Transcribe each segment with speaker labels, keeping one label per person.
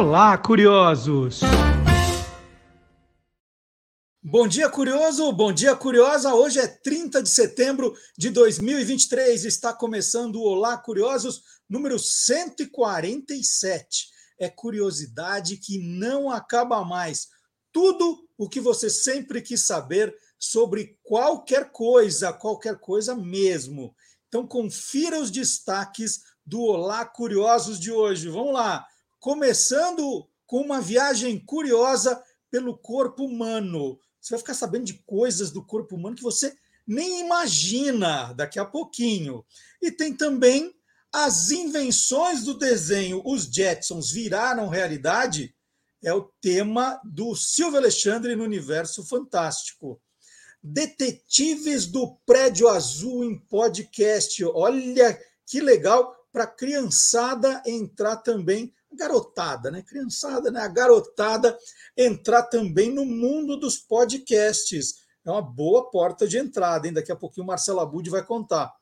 Speaker 1: Olá, curiosos! Bom dia, curioso! Bom dia, curiosa! Hoje é 30 de setembro de 2023. Está começando o Olá, curiosos, número 147. É curiosidade que não acaba mais. Tudo o que você sempre quis saber sobre qualquer coisa, qualquer coisa mesmo. Então, confira os destaques do Olá Curiosos de hoje. Vamos lá! Começando com uma viagem curiosa pelo corpo humano. Você vai ficar sabendo de coisas do corpo humano que você nem imagina daqui a pouquinho. E tem também as invenções do desenho Os Jetsons viraram realidade. É o tema do Silvio Alexandre no Universo Fantástico. Detetives do Prédio Azul em podcast. Olha que legal para a criançada entrar também garotada, né? Criançada, né? A garotada entrar também no mundo dos podcasts. É uma boa porta de entrada, hein? Daqui a pouquinho o Marcelo Abud vai contar.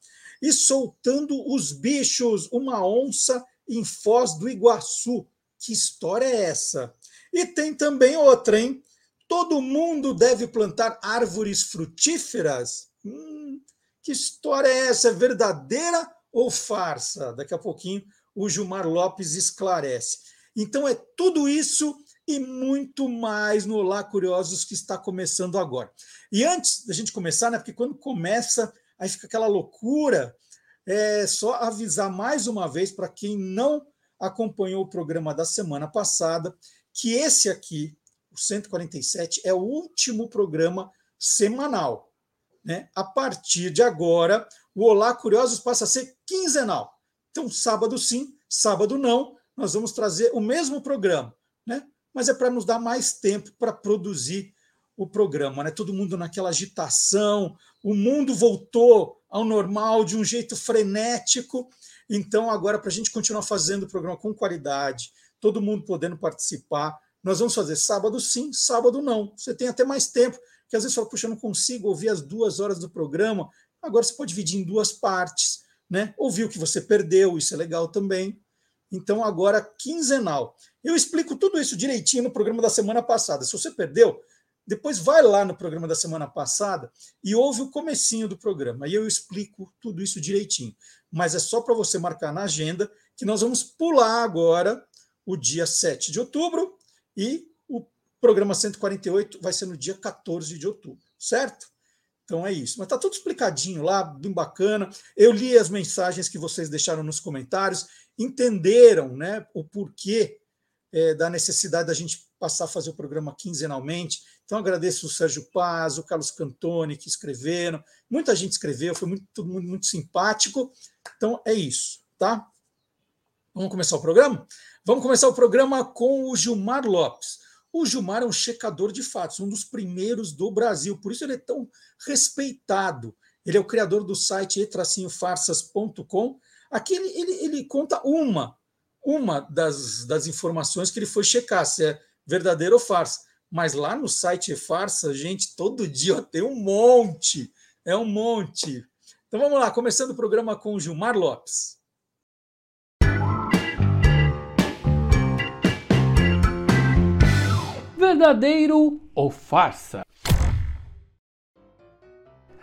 Speaker 1: E soltando os bichos, uma onça em Foz do Iguaçu. Que história é essa? E tem também outra, hein? Todo mundo deve plantar árvores frutíferas? Hum, que história é essa? É verdadeira ou farsa? Daqui a pouquinho o Gilmar Lopes esclarece. Então é tudo isso e muito mais no Olá Curiosos que está começando agora. E antes da gente começar, né, porque quando começa, aí fica aquela loucura, é só avisar mais uma vez para quem não acompanhou o programa da semana passada, que esse aqui, o 147, é o último programa semanal. Né? A partir de agora, o Olá Curiosos passa a ser quinzenal. Então, sábado sim, sábado não, nós vamos trazer o mesmo programa, né? Mas é para nos dar mais tempo para produzir o programa, né? Todo mundo naquela agitação, o mundo voltou ao normal de um jeito frenético. Então, agora, para a gente continuar fazendo o programa com qualidade, todo mundo podendo participar, nós vamos fazer sábado sim, sábado não. Você tem até mais tempo, que às vezes fala, puxa, eu não consigo ouvir as duas horas do programa. Agora você pode dividir em duas partes né? Que você perdeu, isso é legal também. Então, agora, quinzenal. Eu explico tudo isso direitinho no programa da semana passada. Se você perdeu, depois vai lá no programa da semana passada e ouve o comecinho do programa. E eu explico tudo isso direitinho. Mas é só para você marcar na agenda que nós vamos pular agora o dia 7 de outubro e o programa 148 vai ser no dia 14 de outubro, certo? Então é isso. Mas está tudo explicadinho lá, bem bacana. Eu li as mensagens que vocês deixaram nos comentários, entenderam né, o porquê é, da necessidade da gente passar a fazer o programa quinzenalmente. Então agradeço o Sérgio Paz, o Carlos Cantoni que escreveram. Muita gente escreveu, foi muito, todo mundo muito simpático. Então é isso, tá? Vamos começar o programa? Vamos começar o programa com o Gilmar Lopes. O Gilmar é um checador de fatos, um dos primeiros do Brasil, por isso ele é tão respeitado. Ele é o criador do site e-farsas.com. Aqui ele, ele, ele, conta uma, uma das, das informações que ele foi checar, se é verdadeiro ou farsa. Mas lá no site e-farsa, gente, todo dia tem um monte, é um monte. Então vamos lá, começando o programa com o Gilmar Lopes.
Speaker 2: Verdadeiro ou farsa?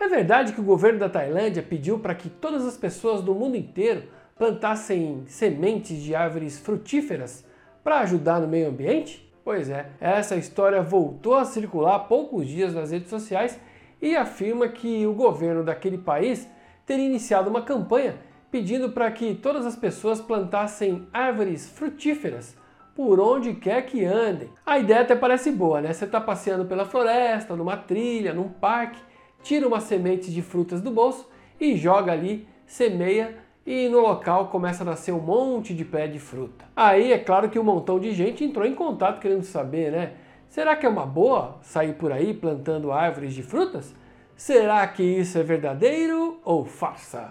Speaker 2: É verdade que o governo da Tailândia pediu para que todas as pessoas do mundo inteiro plantassem sementes de árvores frutíferas para ajudar no meio ambiente? Pois é, essa história voltou a circular há poucos dias nas redes sociais e afirma que o governo daquele país teria iniciado uma campanha pedindo para que todas as pessoas plantassem árvores frutíferas por onde quer que andem. A ideia até parece boa, né? Você está passeando pela floresta, numa trilha, num parque, tira uma semente de frutas do bolso e joga ali, semeia e no local começa a nascer um monte de pé de fruta. Aí é claro que um montão de gente entrou em contato querendo saber, né? Será que é uma boa sair por aí plantando árvores de frutas? Será que isso é verdadeiro ou farsa?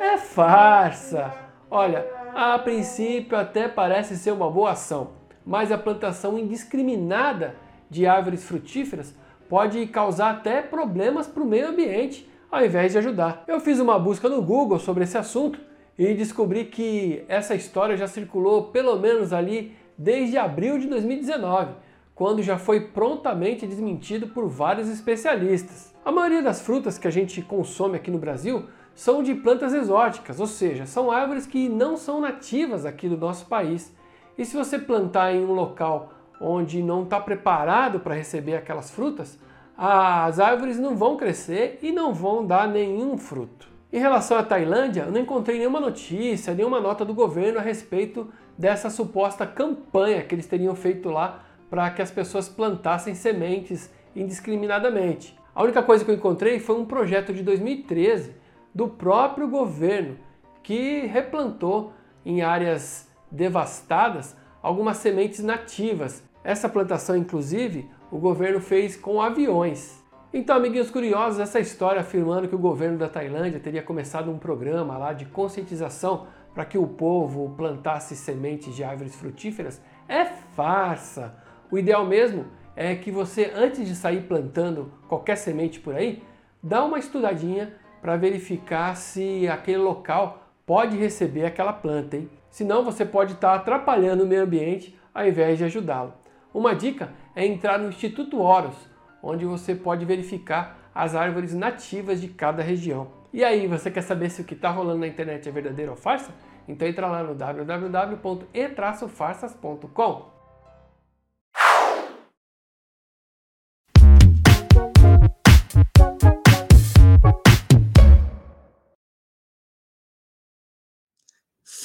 Speaker 2: É farsa! Olha, a princípio até parece ser uma boa ação, mas a plantação indiscriminada de árvores frutíferas pode causar até problemas para o meio ambiente, ao invés de ajudar. Eu fiz uma busca no Google sobre esse assunto e descobri que essa história já circulou pelo menos ali desde abril de 2019, quando já foi prontamente desmentido por vários especialistas. A maioria das frutas que a gente consome aqui no Brasil são de plantas exóticas, ou seja, são árvores que não são nativas aqui do nosso país. E se você plantar em um local onde não está preparado para receber aquelas frutas, as árvores não vão crescer e não vão dar nenhum fruto. Em relação à Tailândia, eu não encontrei nenhuma notícia, nenhuma nota do governo a respeito dessa suposta campanha que eles teriam feito lá para que as pessoas plantassem sementes indiscriminadamente. A única coisa que eu encontrei foi um projeto de 2013 do próprio governo que replantou em áreas devastadas algumas sementes nativas. Essa plantação, inclusive, o governo fez com aviões. Então, amiguinhos curiosos, essa história afirmando que o governo da Tailândia teria começado um programa lá de conscientização para que o povo plantasse sementes de árvores frutíferas é farsa. O ideal mesmo é que você, antes de sair plantando qualquer semente por aí, dá uma estudadinha para verificar se aquele local pode receber aquela planta, hein? Senão você pode estar tá atrapalhando o meio ambiente ao invés de ajudá-lo. Uma dica é entrar no Instituto Horus, onde você pode verificar as árvores nativas de cada região. E aí, você quer saber se o que está rolando na internet é verdadeiro ou farsa? Então entra lá no www.e-farsas.com.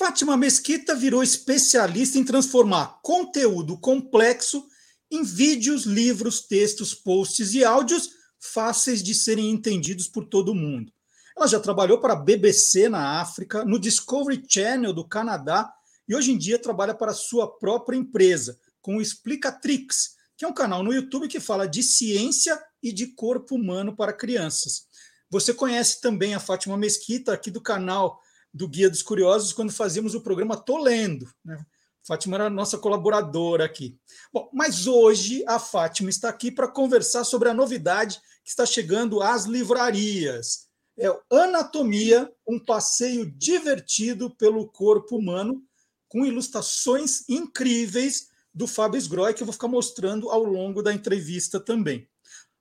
Speaker 1: Fátima Mesquita virou especialista em transformar conteúdo complexo em vídeos, livros, textos, posts e áudios fáceis de serem entendidos por todo mundo. Ela já trabalhou para a BBC na África, no Discovery Channel do Canadá e hoje em dia trabalha para sua própria empresa, com o Explicatrix, que é um canal no YouTube que fala de ciência e de corpo humano para crianças. Você conhece também a Fátima Mesquita aqui do canal do Guia dos Curiosos quando fazíamos o programa Tô Lendo. Né? Fátima era nossa colaboradora aqui. Bom, mas hoje a Fátima está aqui para conversar sobre a novidade que está chegando às livrarias. É Anatomia, um passeio divertido pelo corpo humano, com ilustrações incríveis do Fábio Sgroy, que eu vou ficar mostrando ao longo da entrevista também.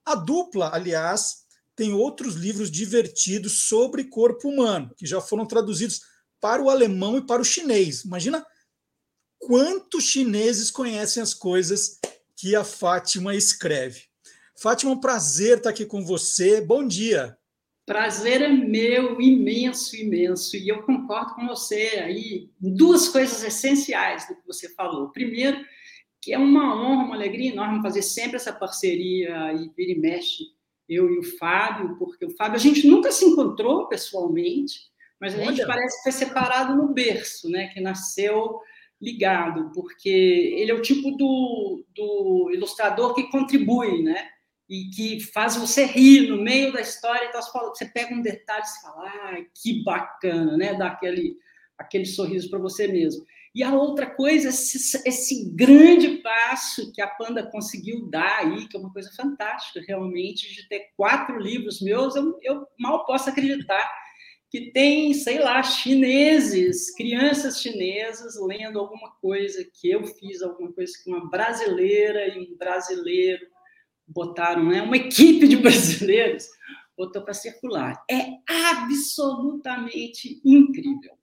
Speaker 1: A dupla, aliás, tem outros livros divertidos sobre corpo humano, que já foram traduzidos para o alemão e para o chinês. Imagina quantos chineses conhecem as coisas que a Fátima escreve. Fátima, um prazer estar aqui com você. Bom dia.
Speaker 3: Prazer é meu, imenso, imenso. E eu concordo com você aí em duas coisas essenciais do que você falou. Primeiro, que é uma honra, uma alegria enorme fazer sempre essa parceria e vira e mexe eu e o Fábio, porque o Fábio a gente nunca se encontrou pessoalmente, mas a Olha. gente parece que foi separado no berço, né? Que nasceu ligado, porque ele é o tipo do, do ilustrador que contribui, né? E que faz você rir no meio da história. Então você pega um detalhe e fala, ah, que bacana, né? Dá aquele, aquele sorriso para você mesmo. E a outra coisa, esse, esse, grande passo que a Panda conseguiu dar aí, que é uma coisa fantástica, realmente, de ter quatro livros meus, eu, eu mal posso acreditar que tem, sei lá, chineses, crianças chinesas lendo alguma coisa que eu fiz, alguma coisa que uma brasileira e um brasileiro botaram, né? Uma equipe de brasileiros botou para circular. É absolutamente incrível.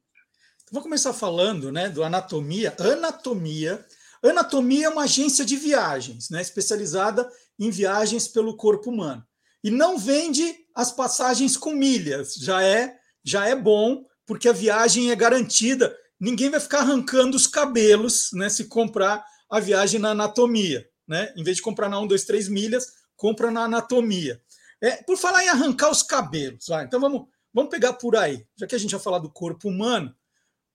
Speaker 1: Vou começar falando né, do Anatomia. Anatomia. Anatomia é uma agência de viagens, né, especializada em viagens pelo corpo humano. E não vende as passagens com milhas. Já é, já é bom, porque a viagem é garantida. Ninguém vai ficar arrancando os cabelos né, se comprar a viagem na anatomia. Né? Em vez de comprar na 1, 2, 3 milhas, compra na anatomia. É, por falar em arrancar os cabelos, vai, então vamos, vamos pegar por aí. Já que a gente vai falar do corpo humano,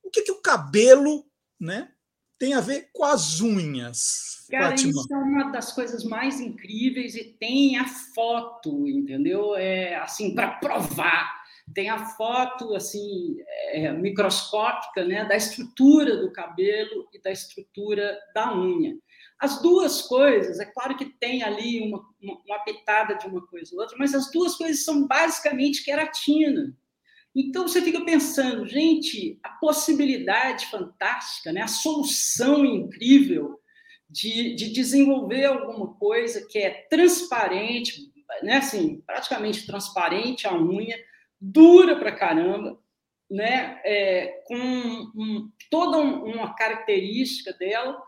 Speaker 1: o que, que o cabelo né, tem a ver com as unhas?
Speaker 3: Cara, Fátima? isso é uma das coisas mais incríveis e tem a foto, entendeu? É assim para provar. Tem a foto assim é, microscópica, né, da estrutura do cabelo e da estrutura da unha. As duas coisas, é claro que tem ali uma, uma, uma pitada de uma coisa ou outra, mas as duas coisas são basicamente queratina. Então você fica pensando, gente, a possibilidade fantástica, né? a solução incrível de, de desenvolver alguma coisa que é transparente, né? assim, praticamente transparente a unha, dura pra caramba, né? É, com um, toda uma característica dela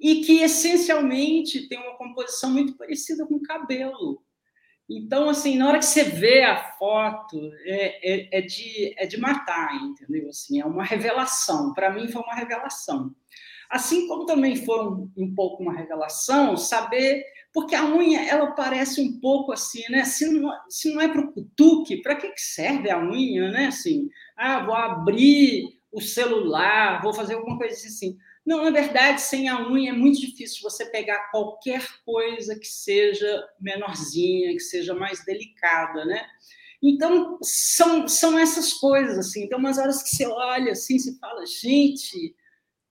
Speaker 3: e que essencialmente tem uma composição muito parecida com o cabelo. Então, assim, na hora que você vê a foto, é, é, é, de, é de matar, entendeu? Assim, é uma revelação. Para mim, foi uma revelação. Assim como também foi um, um, pouco uma revelação saber, porque a unha, ela parece um pouco assim, né? Se não, se não é para o cutuque, para que, que serve a unha, né? Assim, ah, vou abrir o celular, vou fazer alguma coisa assim. Não, na verdade, sem a unha é muito difícil você pegar qualquer coisa que seja menorzinha, que seja mais delicada, né? Então, são, são essas coisas, assim. Então, umas horas que você olha, assim, você fala, gente,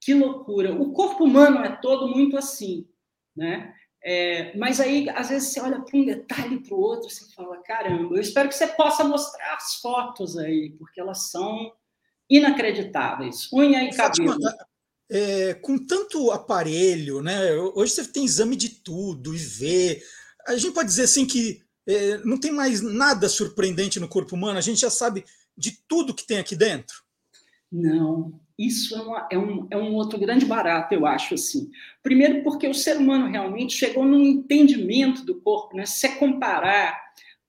Speaker 3: que loucura. O corpo humano é todo muito assim, né? É, mas aí, às vezes, você olha para um detalhe para o outro, você fala, caramba, eu espero que você possa mostrar as fotos aí, porque elas são inacreditáveis. Unha e cabelo
Speaker 1: é, com tanto aparelho, né? Hoje você tem exame de tudo e vê. A gente pode dizer assim que é, não tem mais nada surpreendente no corpo humano, a gente já sabe de tudo que tem aqui dentro.
Speaker 3: Não, isso é, uma, é, um, é um outro grande barato, eu acho assim. Primeiro, porque o ser humano realmente chegou num entendimento do corpo, né? Se comparar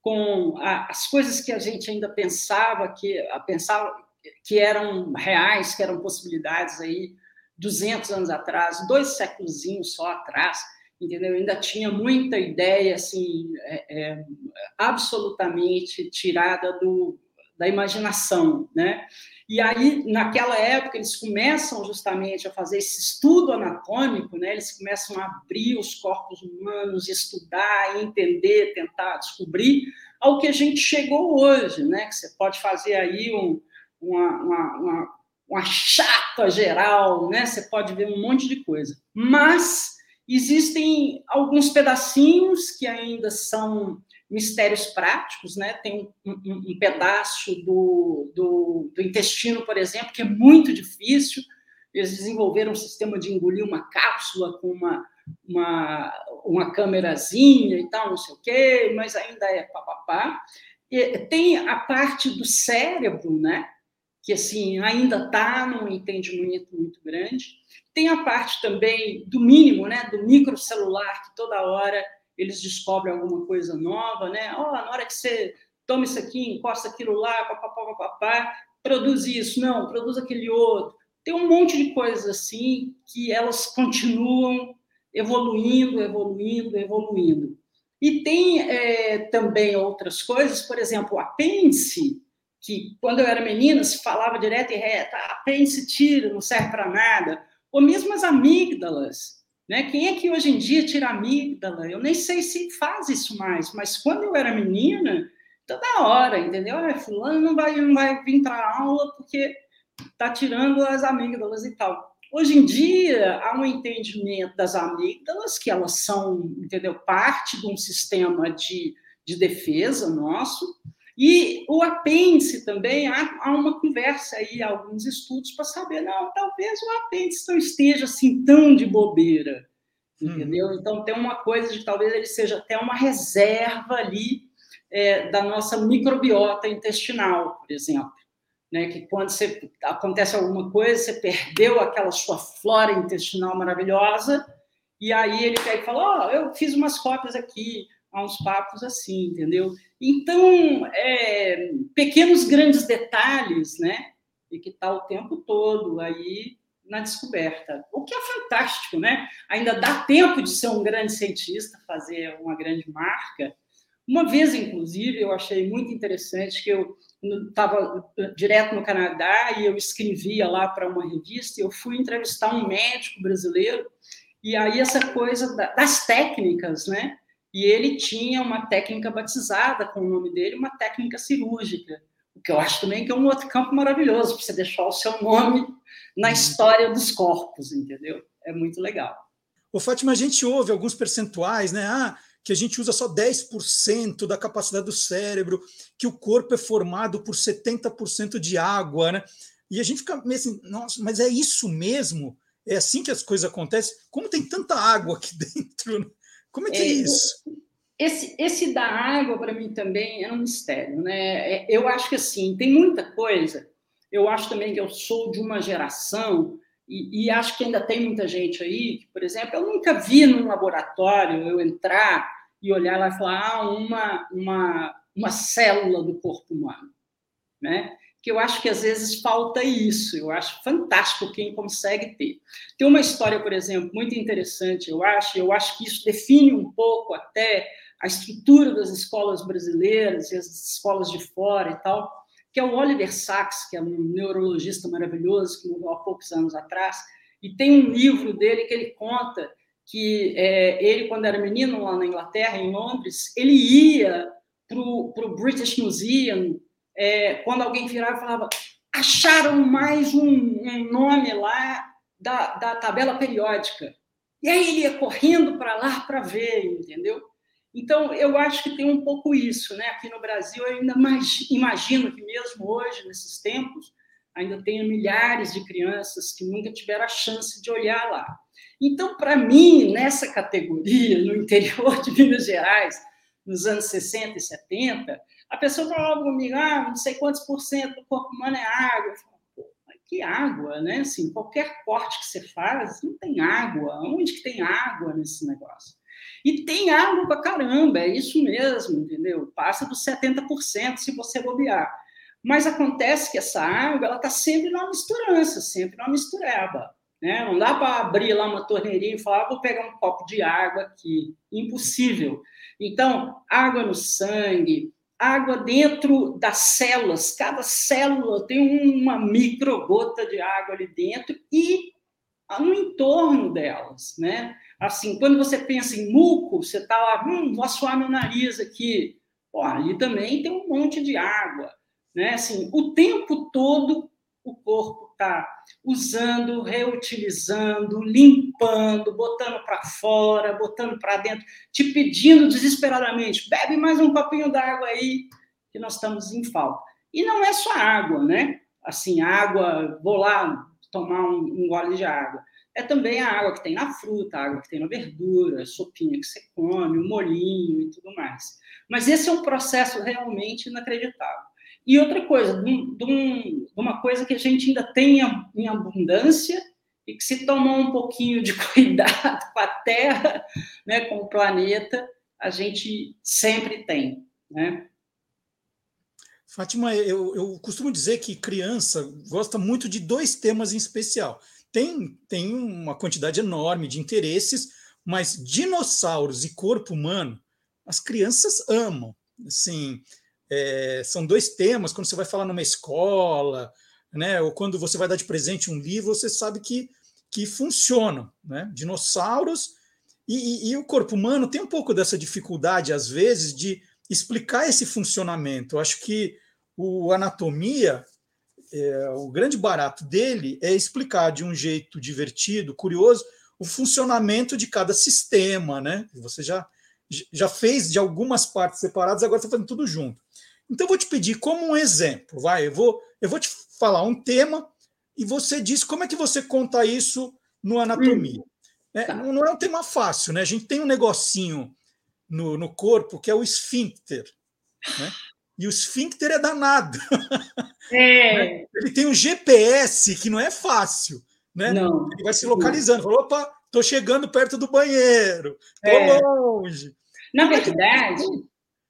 Speaker 3: com a, as coisas que a gente ainda pensava que pensava que eram reais, que eram possibilidades aí 200 anos atrás, dois séculos só atrás, entendeu? ainda tinha muita ideia assim, é, é, absolutamente tirada do, da imaginação, né? E aí, naquela época, eles começam justamente a fazer esse estudo anatômico, né? Eles começam a abrir os corpos humanos, estudar, entender, tentar descobrir ao que a gente chegou hoje, né? Que você pode fazer aí um, uma, uma, uma uma chata geral, né? Você pode ver um monte de coisa. Mas existem alguns pedacinhos que ainda são mistérios práticos, né? Tem um, um, um pedaço do, do, do, intestino, por exemplo, que é muito difícil. Eles desenvolveram um sistema de engolir uma cápsula com uma, uma, uma câmerazinha e tal, não sei o quê, mas ainda é papapá. Tem a parte do cérebro, né? Que assim ainda está num entendimento muito grande. Tem a parte também do mínimo, né, do microcelular, que toda hora eles descobrem alguma coisa nova, né? Oh, na hora que você toma isso aqui, encosta aquilo lá, papapá, papapá, produz isso, não, produz aquele outro. Tem um monte de coisas assim que elas continuam evoluindo, evoluindo, evoluindo. E tem é, também outras coisas, por exemplo, o apêndice, que quando eu era menina se falava direto e reto, ah, pense tira, não serve para nada, ou mesmo as amígdalas, né? Quem é que hoje em dia tira amígdala? Eu nem sei se faz isso mais, mas quando eu era menina, toda hora, entendeu? Ah, fulano não vai, não vai vir para aula porque tá tirando as amígdalas e tal. Hoje em dia, há um entendimento das amígdalas, que elas são, entendeu, parte de um sistema de, de defesa nosso, e o apêndice também, há, há uma conversa aí, alguns estudos para saber, não, talvez o apêndice não esteja assim tão de bobeira, entendeu? Hum. Então tem uma coisa de talvez ele seja até uma reserva ali é, da nossa microbiota intestinal, por exemplo. Né, que quando você, acontece alguma coisa, você perdeu aquela sua flora intestinal maravilhosa, e aí ele pega e fala: Ó, oh, eu fiz umas cópias aqui, há uns papos assim, entendeu? Então, é, pequenos grandes detalhes, né? E que está o tempo todo aí na descoberta. O que é fantástico, né? Ainda dá tempo de ser um grande cientista, fazer uma grande marca. Uma vez, inclusive, eu achei muito interessante que eu estava direto no Canadá e eu escrevia lá para uma revista e eu fui entrevistar um médico brasileiro e aí essa coisa das técnicas, né? E ele tinha uma técnica batizada com o nome dele, uma técnica cirúrgica, o que eu acho também que é um outro campo maravilhoso para você deixar o seu nome na uhum. história dos corpos, entendeu? É muito legal.
Speaker 1: O Fátima, a gente ouve alguns percentuais, né? Ah, que a gente usa só 10% da capacidade do cérebro, que o corpo é formado por 70% de água, né? E a gente fica meio assim, nossa, mas é isso mesmo? É assim que as coisas acontecem? Como tem tanta água aqui dentro? Como é que é, é isso?
Speaker 3: Esse, esse da água, para mim, também é um mistério. Né? É, eu acho que, assim, tem muita coisa. Eu acho também que eu sou de uma geração, e, e acho que ainda tem muita gente aí, que, por exemplo, eu nunca vi num laboratório eu entrar e olhar lá e falar ah, uma, uma, uma célula do corpo humano. Né? Que eu acho que às vezes falta isso. Eu acho fantástico quem consegue ter. Tem uma história, por exemplo, muito interessante, eu acho, eu acho que isso define um pouco até a estrutura das escolas brasileiras e as escolas de fora e tal, que é o Oliver Sacks, que é um neurologista maravilhoso que morreu há poucos anos atrás, e tem um livro dele que ele conta que é, ele, quando era menino lá na Inglaterra, em Londres, ele ia para o British Museum é, quando alguém virava e falava, acharam mais um, um nome lá da, da tabela periódica. E aí ele ia correndo para lá para ver, entendeu? Então, eu acho que tem um pouco isso, né? Aqui no Brasil, eu ainda imagino que mesmo hoje, nesses tempos, ainda tenha milhares de crianças que nunca tiveram a chance de olhar lá. Então, para mim, nessa categoria, no interior de Minas Gerais, nos anos 60 e 70, a pessoa falava comigo, ah, não sei quantos por cento do corpo humano é água. Eu falo, que água, né? Assim, qualquer corte que você faz, não tem água. Onde que tem água nesse negócio? E tem água pra caramba, é isso mesmo, entendeu? Passa dos 70% se você bobear. Mas acontece que essa água, ela está sempre numa misturança, sempre numa mistureba. Né? Não dá para abrir lá uma torneirinha e falar, ah, vou pegar um copo de água aqui. Impossível. Então, água no sangue, água dentro das células, cada célula tem uma microgota de água ali dentro e no entorno delas, né? Assim, quando você pensa em muco, você está lá, hum, vou assoar meu nariz aqui. Pô, ali também tem um monte de água, né? Assim, o tempo todo o corpo está usando, reutilizando, limpando, botando para fora, botando para dentro, te pedindo desesperadamente, bebe mais um copinho d'água aí, que nós estamos em falta. E não é só água, né? Assim, água, vou lá tomar um, um gole de água. É também a água que tem na fruta, a água que tem na verdura, a sopinha que você come, o molinho e tudo mais. Mas esse é um processo realmente inacreditável. E outra coisa, de, de, uma coisa que a gente ainda tem em abundância e que se tomar um pouquinho de cuidado com a Terra, né, com o planeta, a gente sempre tem, né?
Speaker 1: Fátima, eu, eu costumo dizer que criança gosta muito de dois temas em especial. Tem, tem uma quantidade enorme de interesses, mas dinossauros e corpo humano, as crianças amam. Assim, é, são dois temas, quando você vai falar numa escola, né, ou quando você vai dar de presente um livro, você sabe que, que funcionam. Né? Dinossauros e, e, e o corpo humano tem um pouco dessa dificuldade, às vezes, de explicar esse funcionamento. Eu acho que o anatomia, é, o grande barato dele é explicar de um jeito divertido, curioso, o funcionamento de cada sistema, né? Você já, já fez de algumas partes separadas, agora está fazendo tudo junto. Então, eu vou te pedir como um exemplo, vai, eu vou, eu vou te falar um tema e você diz como é que você conta isso no anatomia. Hum, é, tá. não, não, é um tema fácil, né? A gente tem um negocinho no, no corpo que é o esfíncter, né? E o esfíncter é danado. É. Ele tem um GPS que não é fácil, né? Não. Ele vai se localizando. Falou, opa, tô chegando perto do banheiro, tô é. longe.
Speaker 3: Na verdade,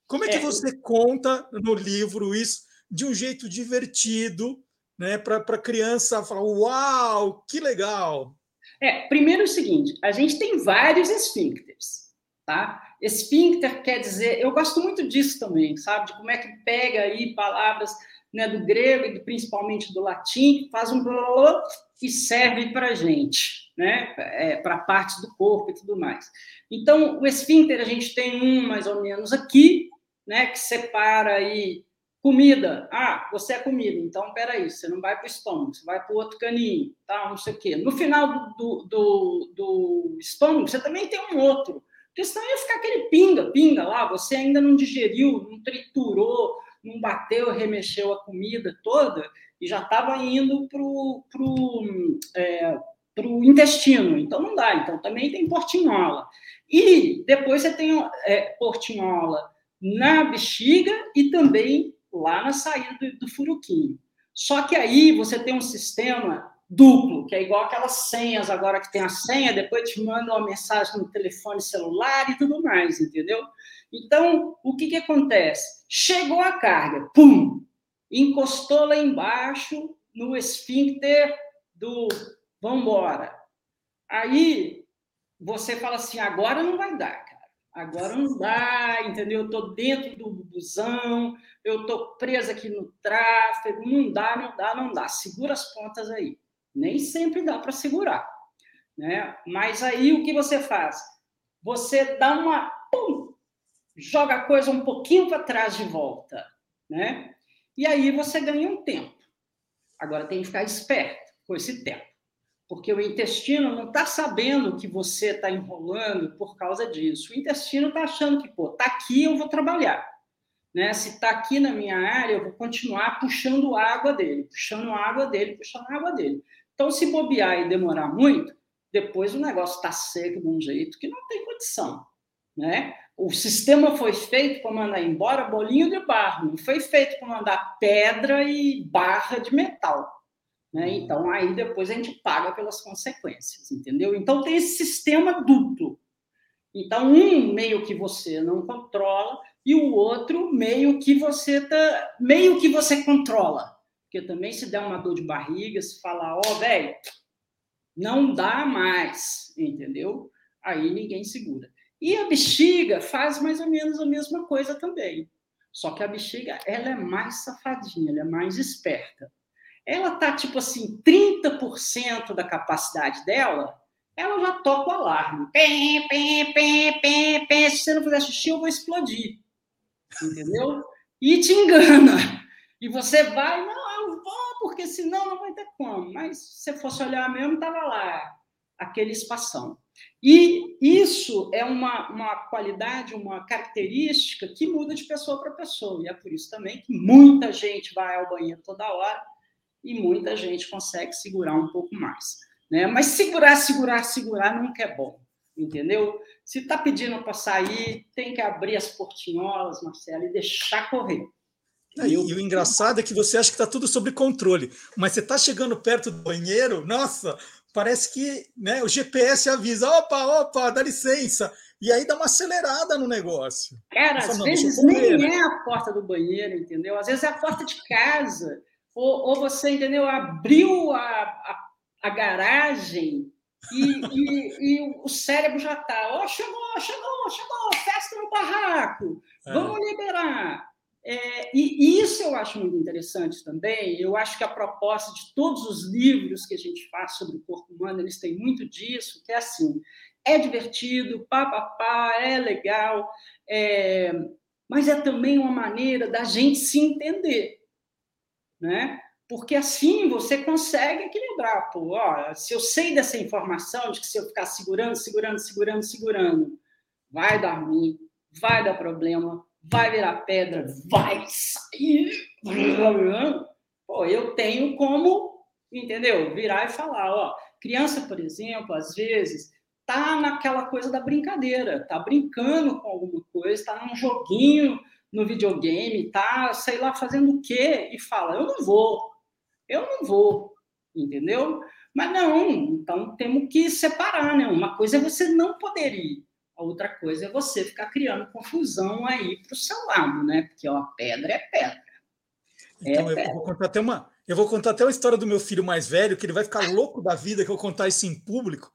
Speaker 1: como é que é. você conta no livro isso de um jeito divertido, né, para a criança falar: Uau, que legal!
Speaker 3: É, primeiro é o seguinte: a gente tem vários esfíncteres, tá? Esfíncter quer dizer, eu gosto muito disso também, sabe? De como é que pega aí palavras né, do grego e principalmente do latim, faz um blá e serve para a gente, né? É, para partes do corpo e tudo mais. Então, o esfíncter a gente tem um mais ou menos aqui, né, que separa aí comida. Ah, você é comida, então peraí, você não vai para o estômago, você vai para o outro caninho, tá? não sei o quê. No final do, do, do, estômago, você também tem um outro, Porque senão ia ficar aquele pinga, pinga lá, você ainda não digeriu, não triturou, não bateu, remexeu a comida toda e já estava indo para o pro, é, pro intestino. Então não dá. Então também tem portinhola. E depois você tem é, portinhola na bexiga e também lá na saída do, do furuquinho. Só que aí você tem um sistema duplo, que é igual aquelas senhas agora que tem a senha, depois te manda uma mensagem no telefone celular e tudo mais, entendeu? Então, o que, que acontece? Chegou a carga, pum, encostou lá embaixo no esfíncter do vambora. Aí você fala assim, agora não vai dar, cara. Agora não dá, entendeu? Eu tô dentro do busão, eu tô presa aqui no tráfego, não dá, não dá, não dá. Segura as pontas aí. Nem sempre dá para segurar, né? Mas aí o que você faz? Você dá uma pum, joga a coisa um pouquinho para trás de volta, né? E aí você ganha um tempo. Agora tem que ficar esperto com esse tempo, porque o intestino não está sabendo que você está enrolando por causa disso. O intestino está achando que, pô, tá aqui, eu vou trabalhar. Né? Se está aqui na minha área, eu vou continuar puxando água dele, puxando água dele, puxando água dele. Então, se bobear e demorar muito, depois o negócio está seco de um jeito que não tem condição. Né? O sistema foi feito para mandar embora bolinho de barro, não foi feito para mandar pedra e barra de metal. Né? Então, aí depois a gente paga pelas consequências, entendeu? Então, tem esse sistema duplo. Então, um meio que você não controla e o outro meio que você tá, meio que você controla. Porque também se der uma dor de barriga, se falar, ó, oh, velho, não dá mais, entendeu? Aí ninguém segura. E a bexiga faz mais ou menos a mesma coisa também. Só que a bexiga, ela é mais safadinha, ela é mais esperta. Ela tá tipo assim, 30% da capacidade dela, ela já toca o alarme. Pé, pé, pé, pé, pé. Se você não fizer xixi, eu vou explodir. Entendeu? E te engana. E você vai, não, eu vou, porque senão não vai ter como. Mas se você fosse olhar mesmo, estava lá, aquele espação. E isso é uma, uma qualidade, uma característica que muda de pessoa para pessoa. E é por isso também que muita gente vai ao banheiro toda hora e muita gente consegue segurar um pouco mais. Né? Mas segurar, segurar, segurar nunca é bom, entendeu? Se está pedindo para sair, tem que abrir as portinholas, Marcelo, e deixar correr.
Speaker 1: E, e, o engraçado é que você acha que está tudo sob controle, mas você está chegando perto do banheiro, nossa, parece que né, o GPS avisa: opa, opa, dá licença. E aí dá uma acelerada no negócio.
Speaker 3: Cara, às vezes nem né? é a porta do banheiro, entendeu? Às vezes é a porta de casa. Ou, ou você, entendeu? Abriu a, a, a garagem e, e, e, o cérebro já está. Ó, oh, chegou, chegou, chegou, festa no barraco, é. vamos liberar. É, e isso eu acho muito interessante também. Eu acho que a proposta de todos os livros que a gente faz sobre o corpo humano, eles têm muito disso, que é assim, é divertido, pá, pá, pá é legal, é, mas é também uma maneira da gente se entender, né? Porque assim você consegue equilibrar. Pô, ó, se eu sei dessa informação, de que se eu ficar segurando, segurando, segurando, segurando, vai dar ruim, vai dar problema, vai virar pedra, vai sair. Pô, eu tenho como, entendeu? Virar e falar, ó, criança, por exemplo, às vezes tá naquela coisa da brincadeira, tá brincando com alguma coisa, tá num joguinho no videogame, tá, sei lá, fazendo o quê e fala, eu não vou. Eu não vou, entendeu? Mas não, então temos que separar, né? Uma coisa é você não poder ir, a outra coisa é você ficar criando confusão aí para o seu lado, né? Porque ó, pedra é pedra.
Speaker 1: É então, pedra. eu vou contar até uma. Eu vou contar até uma história do meu filho mais velho, que ele vai ficar louco da vida que eu contar isso em público.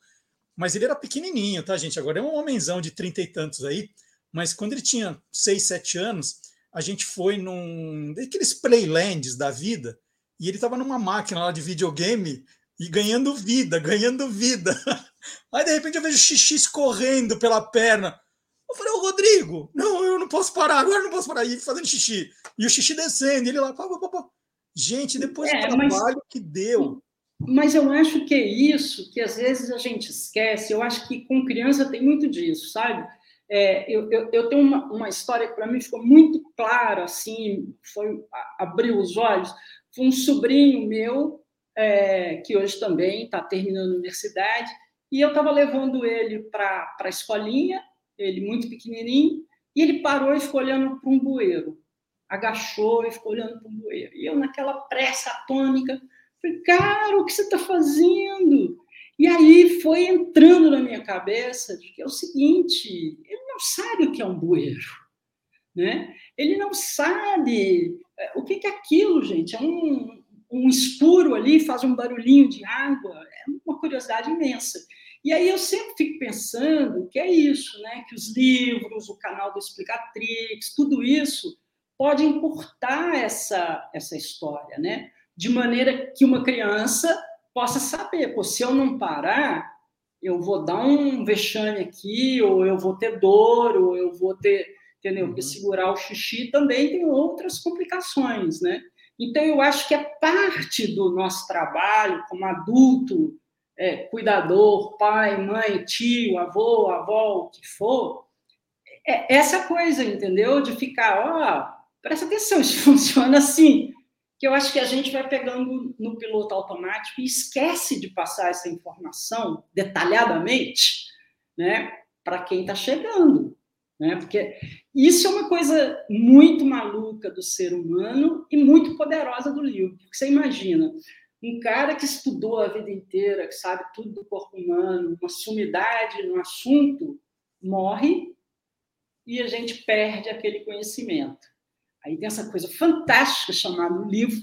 Speaker 1: Mas ele era pequenininho, tá, gente? Agora é um homenzão de trinta e tantos aí. Mas quando ele tinha seis, sete anos, a gente foi num daqueles playlands da vida e ele estava numa máquina lá de videogame e ganhando vida, ganhando vida. Aí de repente eu vejo xixi escorrendo pela perna. Eu falei, ô Rodrigo, não, eu não posso parar, agora eu não posso parar. E fazendo xixi. E o xixi descendo, ele lá, pá, pá, pá. Gente, depois é, do trabalho mas, que deu.
Speaker 3: Mas eu acho que é isso que às vezes a gente esquece. Eu acho que com criança tem muito disso, sabe? É, eu, eu, eu, tenho uma, uma história que para mim ficou muito clara, assim, foi abriu os olhos. Foi um sobrinho meu é, que hoje também está terminando a universidade e eu estava levando ele para a escolinha, ele muito pequenininho, e ele parou e ficou olhando para um bueiro. Agachou e ficou olhando para um bueiro. E eu, naquela pressa atômica, falei, cara, o que você está fazendo? E aí foi entrando na minha cabeça de que é o seguinte, ele não sabe o que é um bueiro, né? Ele não sabe é, o que é aquilo, gente. É um, um escuro ali, faz um barulhinho de água, é uma curiosidade imensa. E aí eu sempre fico pensando que é isso, né? Que os livros, o canal do Explicatrix, tudo isso pode encurtar essa, essa história, né? De maneira que uma criança possa saber, pô, se eu não parar, eu vou dar um vexame aqui, ou eu vou ter dor, ou eu vou ter, entendeu? Porque uhum. segurar o xixi também tem outras complicações, né? Então, eu acho que é parte do nosso trabalho como adulto é, cuidador, pai, mãe, tio, avô, avó, o que for, é essa coisa, entendeu? De ficar, ó, presta atenção, isso funciona assim. Que eu acho que a gente vai pegando no piloto automático e esquece de passar essa informação detalhadamente, né, para quem está chegando, né? Porque isso é uma coisa muito maluca do ser humano e muito poderosa do livro. Porque você imagina, um cara que estudou a vida inteira, que sabe tudo do corpo humano, uma sumidade no assunto, morre e a gente perde aquele conhecimento. Aí tem essa coisa fantástica chamada livro,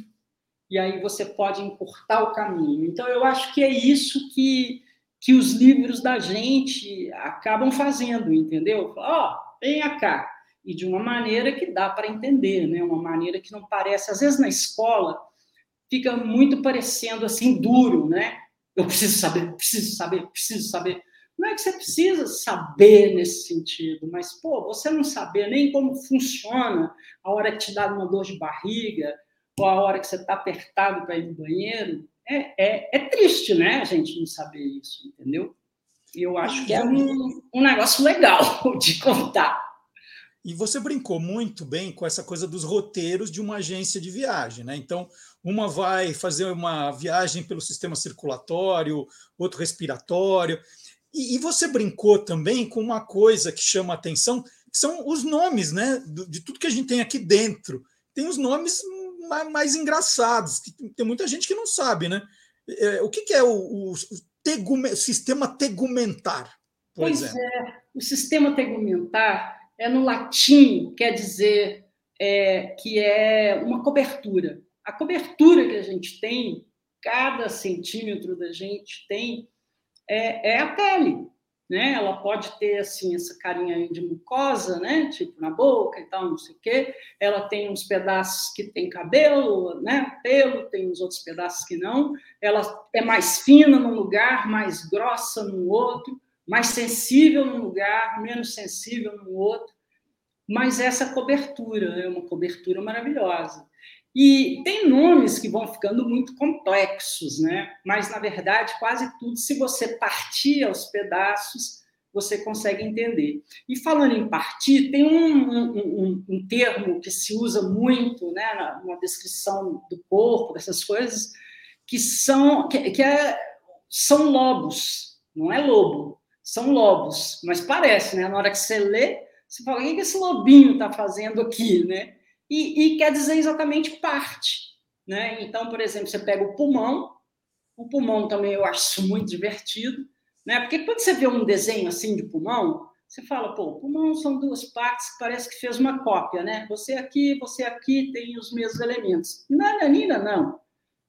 Speaker 3: e aí você pode encurtar o caminho. Então, eu acho que é isso que, que os livros da gente acabam fazendo, entendeu? Ó, oh, venha cá. E de uma maneira que dá para entender, né? uma maneira que não parece. Às vezes, na escola, fica muito parecendo assim duro, né? Eu preciso saber, preciso saber, preciso saber. Não é que você precisa saber nesse sentido, mas, pô, você não saber nem como funciona a hora que te dá uma dor de barriga, ou a hora que você está apertado para ir no banheiro, é, é, é, triste, né, a gente não saber isso, entendeu? E eu acho que é um, um negócio legal de contar.
Speaker 1: E você brincou muito bem com essa coisa dos roteiros de uma agência de viagem, né? Então, uma vai fazer uma viagem pelo sistema circulatório, outro respiratório. E, e você brincou também com uma coisa que chama atenção, que são os nomes, né? De tudo que a gente tem aqui dentro. Tem os nomes mais engraçados, que tem muita gente que não sabe, né? É, o que, que é o, o tegume, sistema tegumentar,
Speaker 3: pois exemplo? É, o sistema tegumentar é no latim, quer dizer é, que é uma cobertura a cobertura que a gente tem, cada centímetro da gente tem, é, é a pele. Né? Ela pode ter assim essa carinha de mucosa, né? Tipo na boca e tal, não sei o quê. Ela tem uns pedaços que tem cabelo, né? Pelo, tem uns outros pedaços que não. Ela é mais fina num lugar, mais grossa no outro, mais sensível num lugar, menos sensível no outro. Mas essa cobertura é uma cobertura maravilhosa. E tem nomes que vão ficando muito complexos, né? Mas, na verdade, quase tudo, se você partir aos pedaços, você consegue entender. E falando em partir, tem um, um, um termo que se usa muito né, na, na, descrição do corpo, dessas coisas, que são, que, que é, são lobos, não é lobo, são lobos, mas parece, né? Na hora que você lê, você fala, o que esse lobinho está fazendo aqui, né? E, e quer dizer exatamente parte. Né? Então, por exemplo, você pega o pulmão, o pulmão também eu acho muito divertido, né? porque quando você vê um desenho assim de pulmão, você fala, pô, o pulmão são duas partes que parece que fez uma cópia, né? Você aqui, você aqui tem os mesmos elementos. Nananina, não.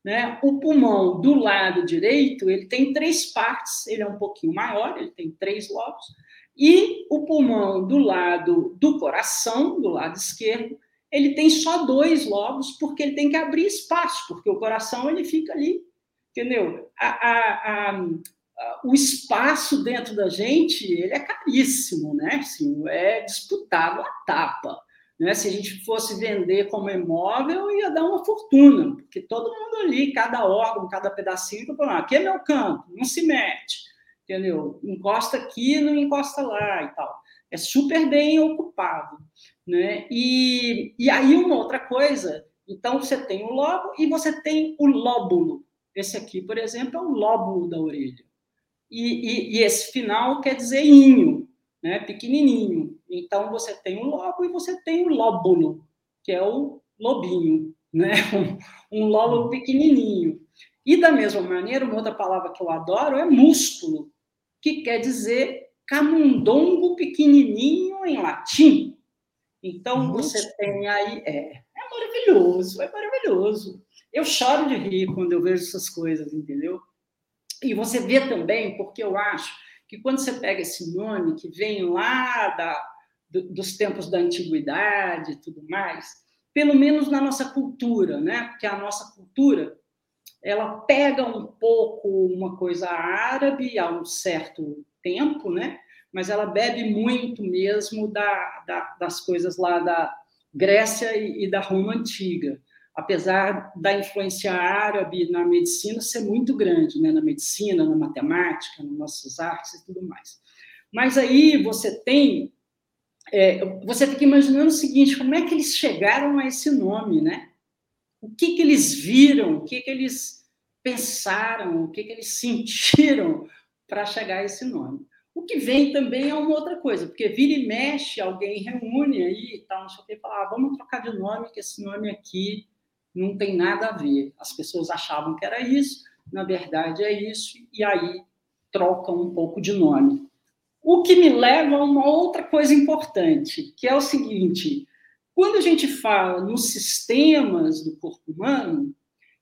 Speaker 3: Né? O pulmão do lado direito, ele tem três partes, ele é um pouquinho maior, ele tem três lobos, e o pulmão do lado do coração, do lado esquerdo, ele tem só dois lobos porque ele tem que abrir espaço, porque o coração ele fica ali, entendeu? A, a, a, o espaço dentro da gente ele é caríssimo, né? Assim, é disputado a tapa. Né? Se a gente fosse vender como imóvel, ia dar uma fortuna, porque todo mundo ali, cada órgão, cada pedacinho, falando, aqui é meu campo, não se mete, entendeu? Encosta aqui, não encosta lá e tal. é super bem ocupado. Né? E, e aí, uma outra coisa, então você tem o lobo e você tem o lóbulo. Esse aqui, por exemplo, é o lóbulo da orelha. E, e, e esse final quer dizer inho, né? pequenininho. Então, você tem o lobo e você tem o lóbulo, que é o lobinho, né? um, um lóbulo pequenininho. E, da mesma maneira, uma outra palavra que eu adoro é músculo, que quer dizer camundongo pequenininho em latim. Então, você tem aí... É, é maravilhoso, é maravilhoso. Eu choro de rir quando eu vejo essas coisas, entendeu? E você vê também, porque eu acho que quando você pega esse nome que vem lá da, do, dos tempos da antiguidade e tudo mais, pelo menos na nossa cultura, né? Porque a nossa cultura ela pega um pouco uma coisa árabe há um certo tempo, né? Mas ela bebe muito mesmo da, da, das coisas lá da Grécia e, e da Roma antiga apesar da influência árabe na medicina ser muito grande, né? na medicina, na matemática, nas nossas artes e tudo mais. Mas aí você tem, é, você fica imaginando o seguinte, como é que eles chegaram a esse nome, né? O que, que eles viram, o que, que eles pensaram, o que, que eles sentiram para chegar a esse nome. O que vem também é uma outra coisa, porque vira e mexe, alguém reúne aí e tal, não sei o que, e fala, ah, vamos trocar de nome, que esse nome aqui não tem nada a ver. As pessoas achavam que era isso, na verdade é isso, e aí trocam um pouco de nome. O que me leva a uma outra coisa importante, que é o seguinte: quando a gente fala nos sistemas do corpo humano,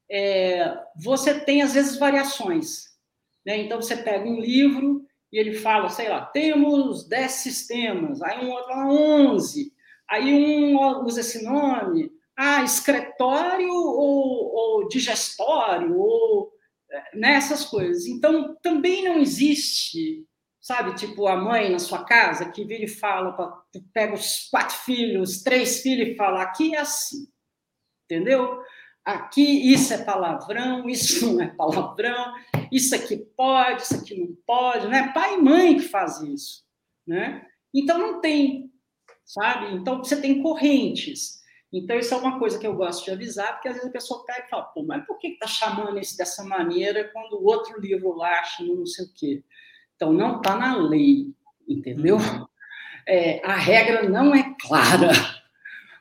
Speaker 3: é, você tem às vezes variações. Né? Então você pega um livro e ele fala, sei lá, temos 10 sistemas, aí um outro fala 11, aí um usa esse nome, ah, excretório ou, ou digestório, ou nessas né, coisas. Então, também não existe, sabe, tipo a mãe na sua casa que vira e fala, pega os quatro filhos, três filhos e fala: aqui é assim, entendeu? Aqui isso é palavrão, isso não é palavrão, isso aqui pode, isso aqui não pode, né? Pai e mãe que faz isso, né? Então não tem, sabe? Então você tem correntes. Então, isso é uma coisa que eu gosto de avisar, porque às vezes a pessoa pega e fala, pô, mas por que está chamando isso dessa maneira quando o outro livro lá chama não sei o quê? Então, não está na lei, entendeu? Uhum. É, a regra não é clara.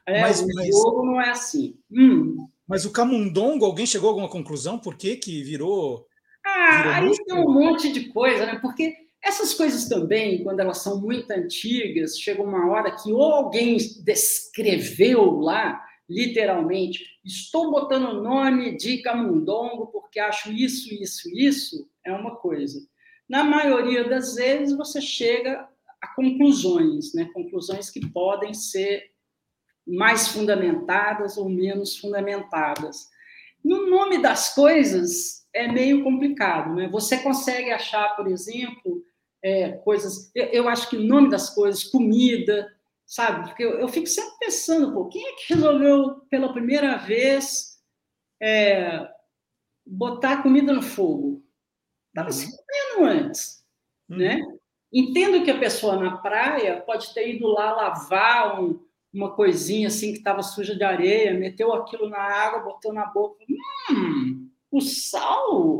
Speaker 3: É, mas, o mas... jogo não é assim. Hum.
Speaker 1: Mas o camundongo, alguém chegou a alguma conclusão? Por que, que virou.
Speaker 3: Ah, virou aí tem um monte de coisa, né? Porque essas coisas também, quando elas são muito antigas, chega uma hora que ou alguém descreveu lá, literalmente, estou botando o nome de camundongo porque acho isso, isso, isso, é uma coisa. Na maioria das vezes, você chega a conclusões, né? conclusões que podem ser mais fundamentadas ou menos fundamentadas. No nome das coisas, é meio complicado. Né? Você consegue achar, por exemplo, é, coisas. Eu, eu, acho que o nome das coisas, comida, sabe? Porque eu, eu, fico sempre pensando, pô, quem é que resolveu pela primeira vez é, botar comida no fogo? Estava se uhum. comendo antes, uhum. né? Entendo que a pessoa na praia pode ter ido lá lavar um, uma coisinha assim que estava suja de areia, meteu aquilo na água, botou na boca. Hum, o sal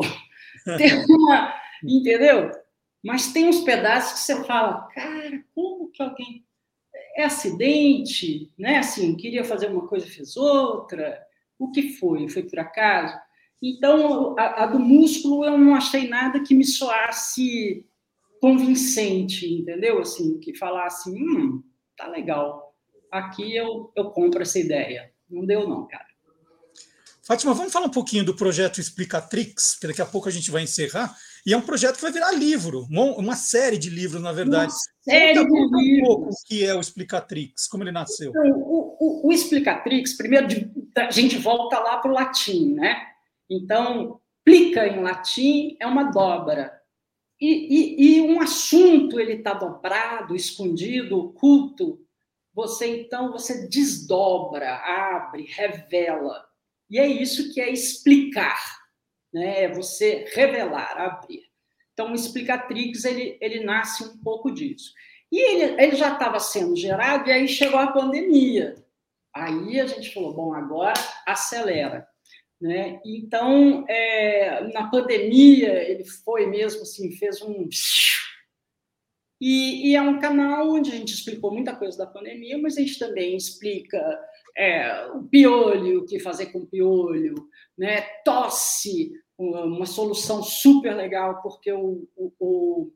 Speaker 3: tem uma. Entendeu? Mas tem uns pedaços que você fala, cara, como que alguém. É acidente, né? Assim, queria fazer uma coisa, fez outra. O que foi? Foi por acaso? Então, a, a do músculo eu não achei nada que me soasse convincente, entendeu? Assim, que falasse, hum, tá legal. Aqui eu, eu compro essa ideia. Não deu, não, cara.
Speaker 1: Fátima, vamos falar um pouquinho do projeto Explicatrix, que daqui a pouco a gente vai encerrar. E é um projeto que vai virar livro, uma série de livros, na verdade.
Speaker 3: Uma série Conta de um livros. pouco
Speaker 1: o que é o Explicatrix, como ele nasceu.
Speaker 3: Então, o, o, o Explicatrix, primeiro a gente volta lá para o latim, né? Então, plica em latim é uma dobra. E, e, e um assunto ele está dobrado, escondido, oculto. Você então você desdobra, abre, revela. E é isso que é explicar né? É você revelar, abrir. Então, o Explicatrix, ele, ele nasce um pouco disso. E ele, ele já estava sendo gerado, e aí chegou a pandemia. Aí a gente falou, bom, agora acelera. Né? Então, é, na pandemia, ele foi mesmo assim, fez um. E, e, é um canal onde a gente explicou muita coisa da pandemia, mas a gente também explica é, o piolho, o que fazer com piolho, né? tosse, uma solução super legal, porque o, o, o,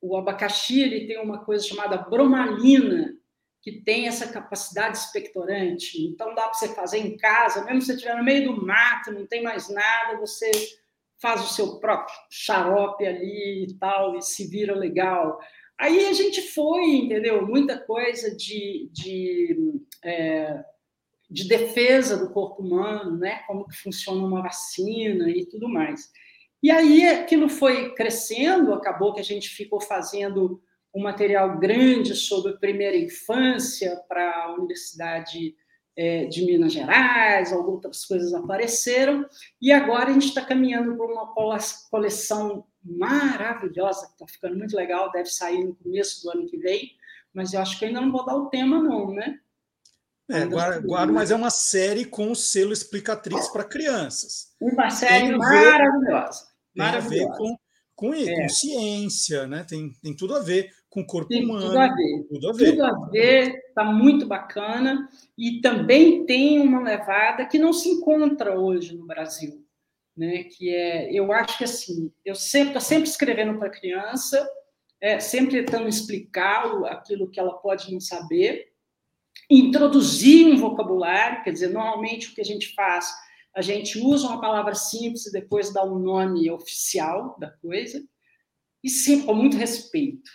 Speaker 3: o abacaxi ele tem uma coisa chamada bromalina, que tem essa capacidade expectorante. Então, dá para você fazer em casa, mesmo se você estiver no meio do mato, não tem mais nada, você faz o seu próprio xarope ali e tal, e se vira legal. Aí a gente foi, entendeu? Muita coisa de, de, é, de defesa do corpo humano, né? Como que funciona uma vacina e tudo mais. E aí aquilo foi crescendo, acabou que a gente ficou fazendo um material grande sobre primeira infância para a Universidade é, de Minas Gerais, outras coisas apareceram, e agora a gente está caminhando para uma coleção maravilhosa, que está ficando muito legal, deve sair no começo do ano que vem, mas eu acho que ainda não vou dar o tema, não, né?
Speaker 1: É, guardo, mas é uma série com o selo Explicatrix para crianças.
Speaker 3: Uma série maravilhosa.
Speaker 1: Tem a ver com, com, é. com ciência, né? Tem, tem tudo a ver com o corpo
Speaker 3: tem
Speaker 1: humano.
Speaker 3: Tudo a ver. Tudo a ver. Tudo a ver, está muito bacana. E também tem uma levada que não se encontra hoje no Brasil. Né? Que é, eu acho que assim, eu sempre estou sempre escrevendo para a criança, é, sempre tentando explicar aquilo que ela pode não saber, introduzir um vocabulário, quer dizer, normalmente o que a gente faz, a gente usa uma palavra simples e depois dá um nome oficial da coisa, e sempre com muito respeito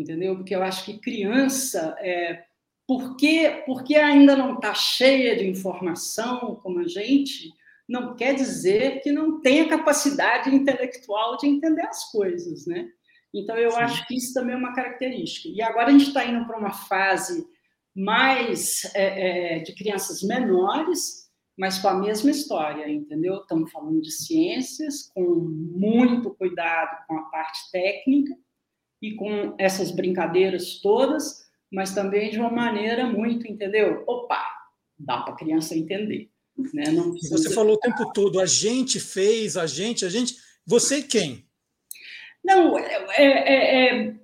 Speaker 3: entendeu? Porque eu acho que criança, é, porque, porque ainda não está cheia de informação como a gente, não quer dizer que não tenha capacidade intelectual de entender as coisas, né? Então, eu Sim. acho que isso também é uma característica. E agora a gente está indo para uma fase mais é, é, de crianças menores, mas com a mesma história, entendeu? Estamos falando de ciências, com muito cuidado com a parte técnica, e com essas brincadeiras todas, mas também de uma maneira muito, entendeu? Opa, dá para a criança entender. Né?
Speaker 1: Não Você falou o tempo todo, a gente fez, a gente, a gente. Você quem?
Speaker 3: Não, é, é, é,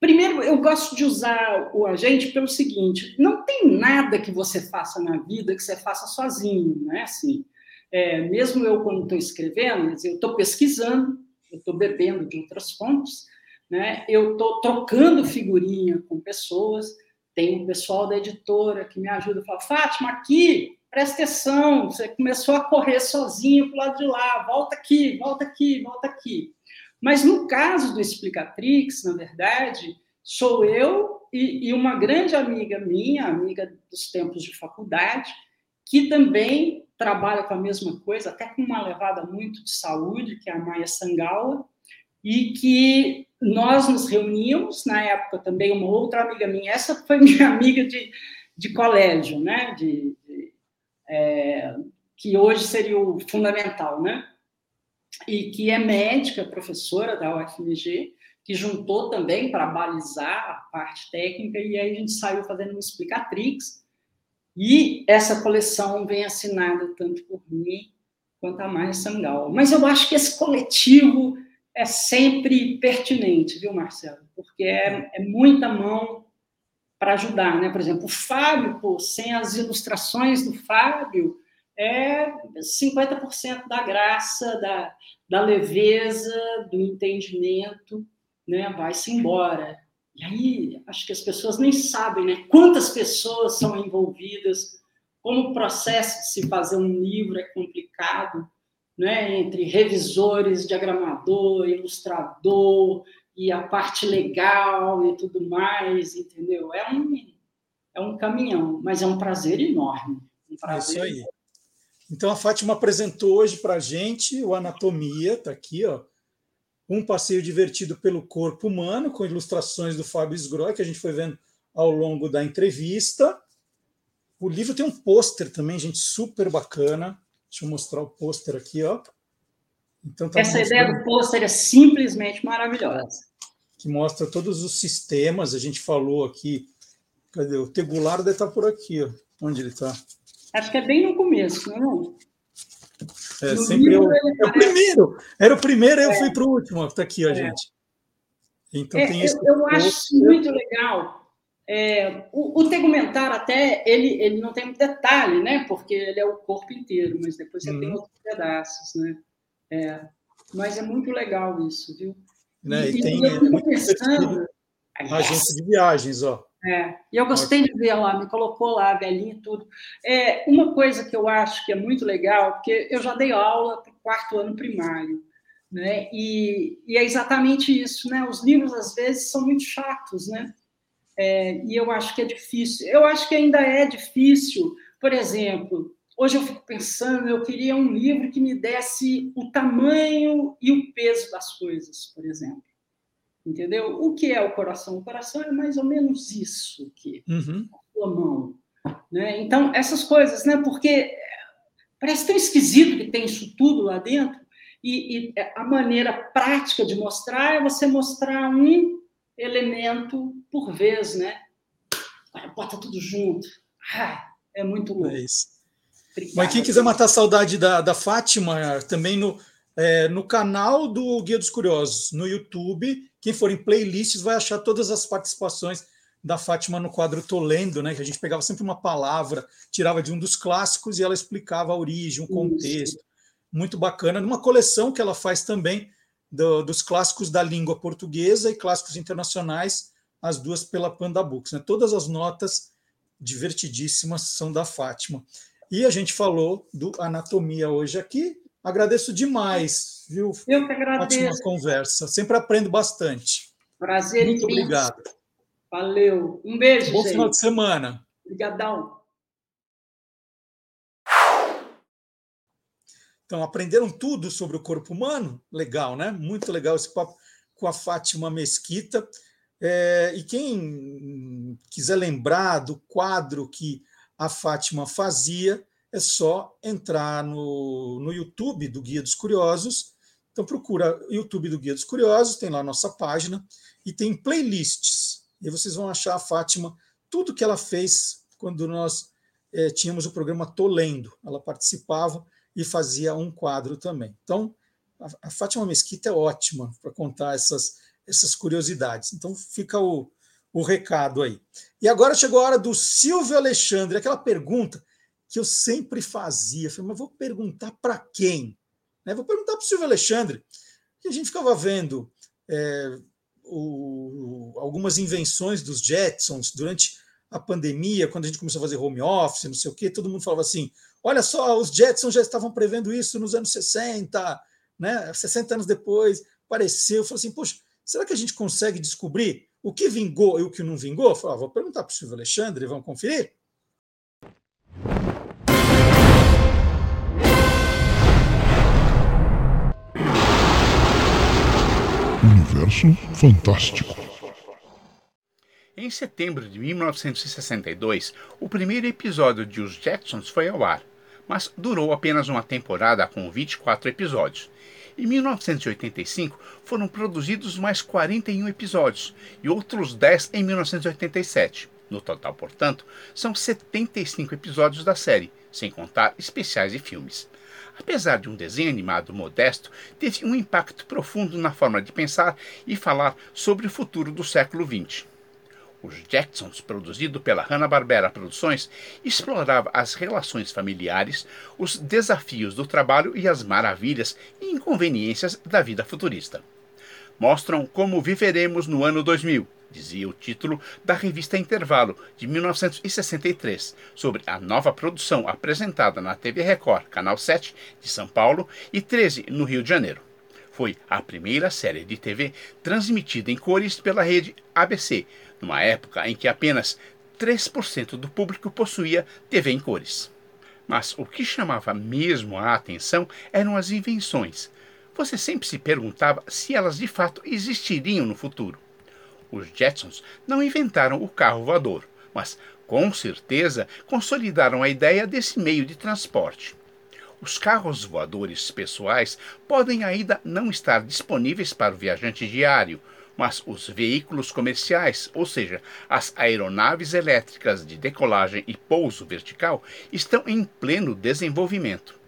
Speaker 3: primeiro eu gosto de usar o agente pelo seguinte: não tem nada que você faça na vida que você faça sozinho, não é assim. É, mesmo eu quando estou escrevendo, eu estou pesquisando, eu estou bebendo de outras fontes, né? Eu estou trocando figurinha com pessoas, tem um pessoal da editora que me ajuda, fala, Fátima, aqui, presta atenção, você começou a correr sozinho para o lado de lá, volta aqui, volta aqui, volta aqui. Mas no caso do Explicatrix, na verdade, sou eu e, e uma grande amiga minha, amiga dos tempos de faculdade, que também trabalha com a mesma coisa, até com uma levada muito de saúde, que é a Maia Sangawa, e que nós nos reuníamos, na época também uma outra amiga minha, essa foi minha amiga de, de colégio, né, de é, que hoje seria o fundamental, né, e que é médica, professora da UFMG, que juntou também para balizar a parte técnica, e aí a gente saiu fazendo um explicatrix, e essa coleção vem assinada tanto por mim quanto a Maia Sangal. Mas eu acho que esse coletivo é sempre pertinente, viu, Marcelo? Porque é, é muita mão para ajudar, né? Por exemplo, o Fábio, pô, sem as ilustrações do Fábio, é 50% da graça, da, da leveza, do entendimento, né? Vai-se embora. E aí, acho que as pessoas nem sabem, né? Quantas pessoas são envolvidas, como o processo de se fazer um livro é complicado, né, entre revisores, diagramador, ilustrador e a parte legal e tudo mais, entendeu? É um, é um caminhão, mas é um prazer enorme. Um prazer
Speaker 1: é isso aí. Então a Fátima apresentou hoje para a gente o Anatomia, está aqui, ó, um passeio divertido pelo corpo humano, com ilustrações do Fábio Sgroy, que a gente foi vendo ao longo da entrevista. O livro tem um pôster também, gente, super bacana. Deixa eu mostrar o pôster aqui, ó.
Speaker 3: Então, tá Essa ideia do pôster é simplesmente maravilhosa.
Speaker 1: que mostra todos os sistemas. A gente falou aqui. Cadê? O Tegular deve estar por aqui. Ó. Onde ele está?
Speaker 3: Acho que é bem no começo, não
Speaker 1: é? É, sempre eu, é o primeiro. Era o primeiro, eu é. fui para o último. Está aqui, ó, é. gente.
Speaker 3: Então, é, tem esse eu, eu acho muito legal. É, o, o, tegumentar até ele, ele não tem muito detalhe, né? Porque ele é o corpo inteiro, mas depois você tem uhum. outros pedaços, né? É, mas é muito legal isso, viu?
Speaker 1: Né? E, e tem eu fico pensando. Agência de viagens, ó.
Speaker 3: É, e eu gostei de ver lá, me colocou lá, velhinho e tudo. É, uma coisa que eu acho que é muito legal, porque eu já dei aula para o quarto ano primário, né? E, e, é exatamente isso, né? Os livros às vezes são muito chatos, né? É, e eu acho que é difícil. Eu acho que ainda é difícil, por exemplo, hoje eu fico pensando, eu queria um livro que me desse o tamanho e o peso das coisas, por exemplo. Entendeu? O que é o coração? O coração é mais ou menos isso aqui, uhum. a sua mão. Né? Então, essas coisas, né? Porque parece tão esquisito que tem isso tudo lá dentro, e, e a maneira prática de mostrar é você mostrar um elemento por vez, né? Bota tudo junto. É muito louco. É isso.
Speaker 1: Mas quem quiser matar a saudade da, da Fátima, também no, é, no canal do Guia dos Curiosos, no YouTube, quem for em playlists vai achar todas as participações da Fátima no quadro Tô Lendo, né? Que a gente pegava sempre uma palavra, tirava de um dos clássicos e ela explicava a origem, o contexto. Isso. Muito bacana. Numa coleção que ela faz também do, dos clássicos da língua portuguesa e clássicos internacionais, as duas pela Panda Books. Né? Todas as notas divertidíssimas são da Fátima. E a gente falou do Anatomia hoje aqui. Agradeço demais, viu?
Speaker 3: Eu que agradeço.
Speaker 1: Ótima conversa. Sempre aprendo bastante.
Speaker 3: Prazer
Speaker 1: Muito obrigado.
Speaker 3: Valeu. Um beijo,
Speaker 1: Bom
Speaker 3: gente.
Speaker 1: final de semana.
Speaker 3: Obrigadão.
Speaker 1: Então, aprenderam tudo sobre o corpo humano? Legal, né? Muito legal esse papo com a Fátima Mesquita. É, e quem quiser lembrar do quadro que a Fátima fazia, é só entrar no, no YouTube do Guia dos Curiosos. Então, procura YouTube do Guia dos Curiosos, tem lá a nossa página, e tem playlists. E vocês vão achar a Fátima, tudo que ela fez quando nós é, tínhamos o programa Tô Lendo. Ela participava e fazia um quadro também. Então, a, Fátima Mesquita é ótima para contar essas, essas curiosidades. Então, fica o, o recado aí. E agora chegou a hora do Silvio Alexandre, aquela pergunta que eu sempre fazia. Falei, mas vou perguntar para quem? Né? Vou perguntar para o Silvio Alexandre. E a gente ficava vendo é, o, algumas invenções dos Jetsons durante a pandemia, quando a gente começou a fazer home office, não sei o quê, todo mundo falava assim: Olha só, os Jetsons já estavam prevendo isso nos anos 60, né? 60 anos depois, apareceu. Falei assim, poxa, será que a gente consegue descobrir o que vingou e o que não vingou? Falei, ah, vou perguntar para o Silvio Alexandre, vamos conferir?
Speaker 4: Universo Fantástico.
Speaker 5: Em setembro de 1962, o primeiro episódio de Os Jetsons foi ao ar, mas durou apenas uma temporada com 24 episódios. Em 1985 foram produzidos mais 41 episódios e outros 10 em 1987. No total, portanto, são 75 episódios da série, sem contar especiais e filmes. Apesar de um desenho animado modesto, teve um impacto profundo na forma de pensar e falar sobre o futuro do século XX. Os Jacksons, produzido pela Hanna-Barbera Produções, explorava as relações familiares, os desafios do trabalho e as maravilhas e inconveniências da vida futurista. Mostram como viveremos no ano 2000, dizia o título da revista Intervalo, de 1963, sobre a nova produção apresentada na TV Record, Canal 7, de São Paulo, e 13, no Rio de Janeiro. Foi a primeira série de TV transmitida em cores pela rede ABC, numa época em que apenas 3% do público possuía TV em cores. Mas o que chamava mesmo a atenção eram as invenções. Você sempre se perguntava se elas de fato existiriam no futuro. Os Jetsons não inventaram o carro voador, mas com certeza consolidaram a ideia desse meio de transporte. Os carros voadores pessoais podem ainda não estar disponíveis para o viajante diário, mas os veículos comerciais, ou seja, as aeronaves elétricas de decolagem e pouso vertical, estão em pleno desenvolvimento.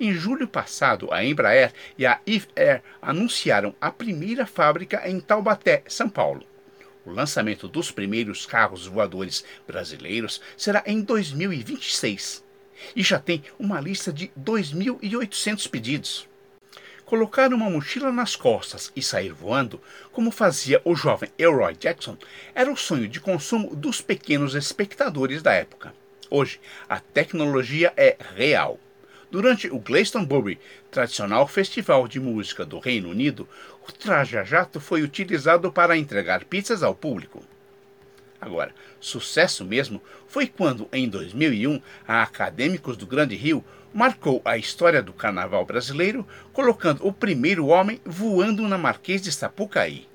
Speaker 5: Em julho passado, a Embraer e a Eve Air anunciaram a primeira fábrica em Taubaté, São Paulo. O lançamento dos primeiros carros voadores brasileiros será em 2026 e já tem uma lista de 2.800 pedidos. Colocar uma mochila nas costas e sair voando, como fazia o jovem Elroy Jackson, era o sonho de consumo dos pequenos espectadores da época. Hoje, a tecnologia é real. Durante o Glastonbury, tradicional festival de música do Reino Unido, o traja-jato foi utilizado para entregar pizzas ao público. Agora, sucesso mesmo foi quando, em 2001, a Acadêmicos do Grande Rio marcou a história do carnaval brasileiro, colocando o primeiro homem voando na Marquês de Sapucaí.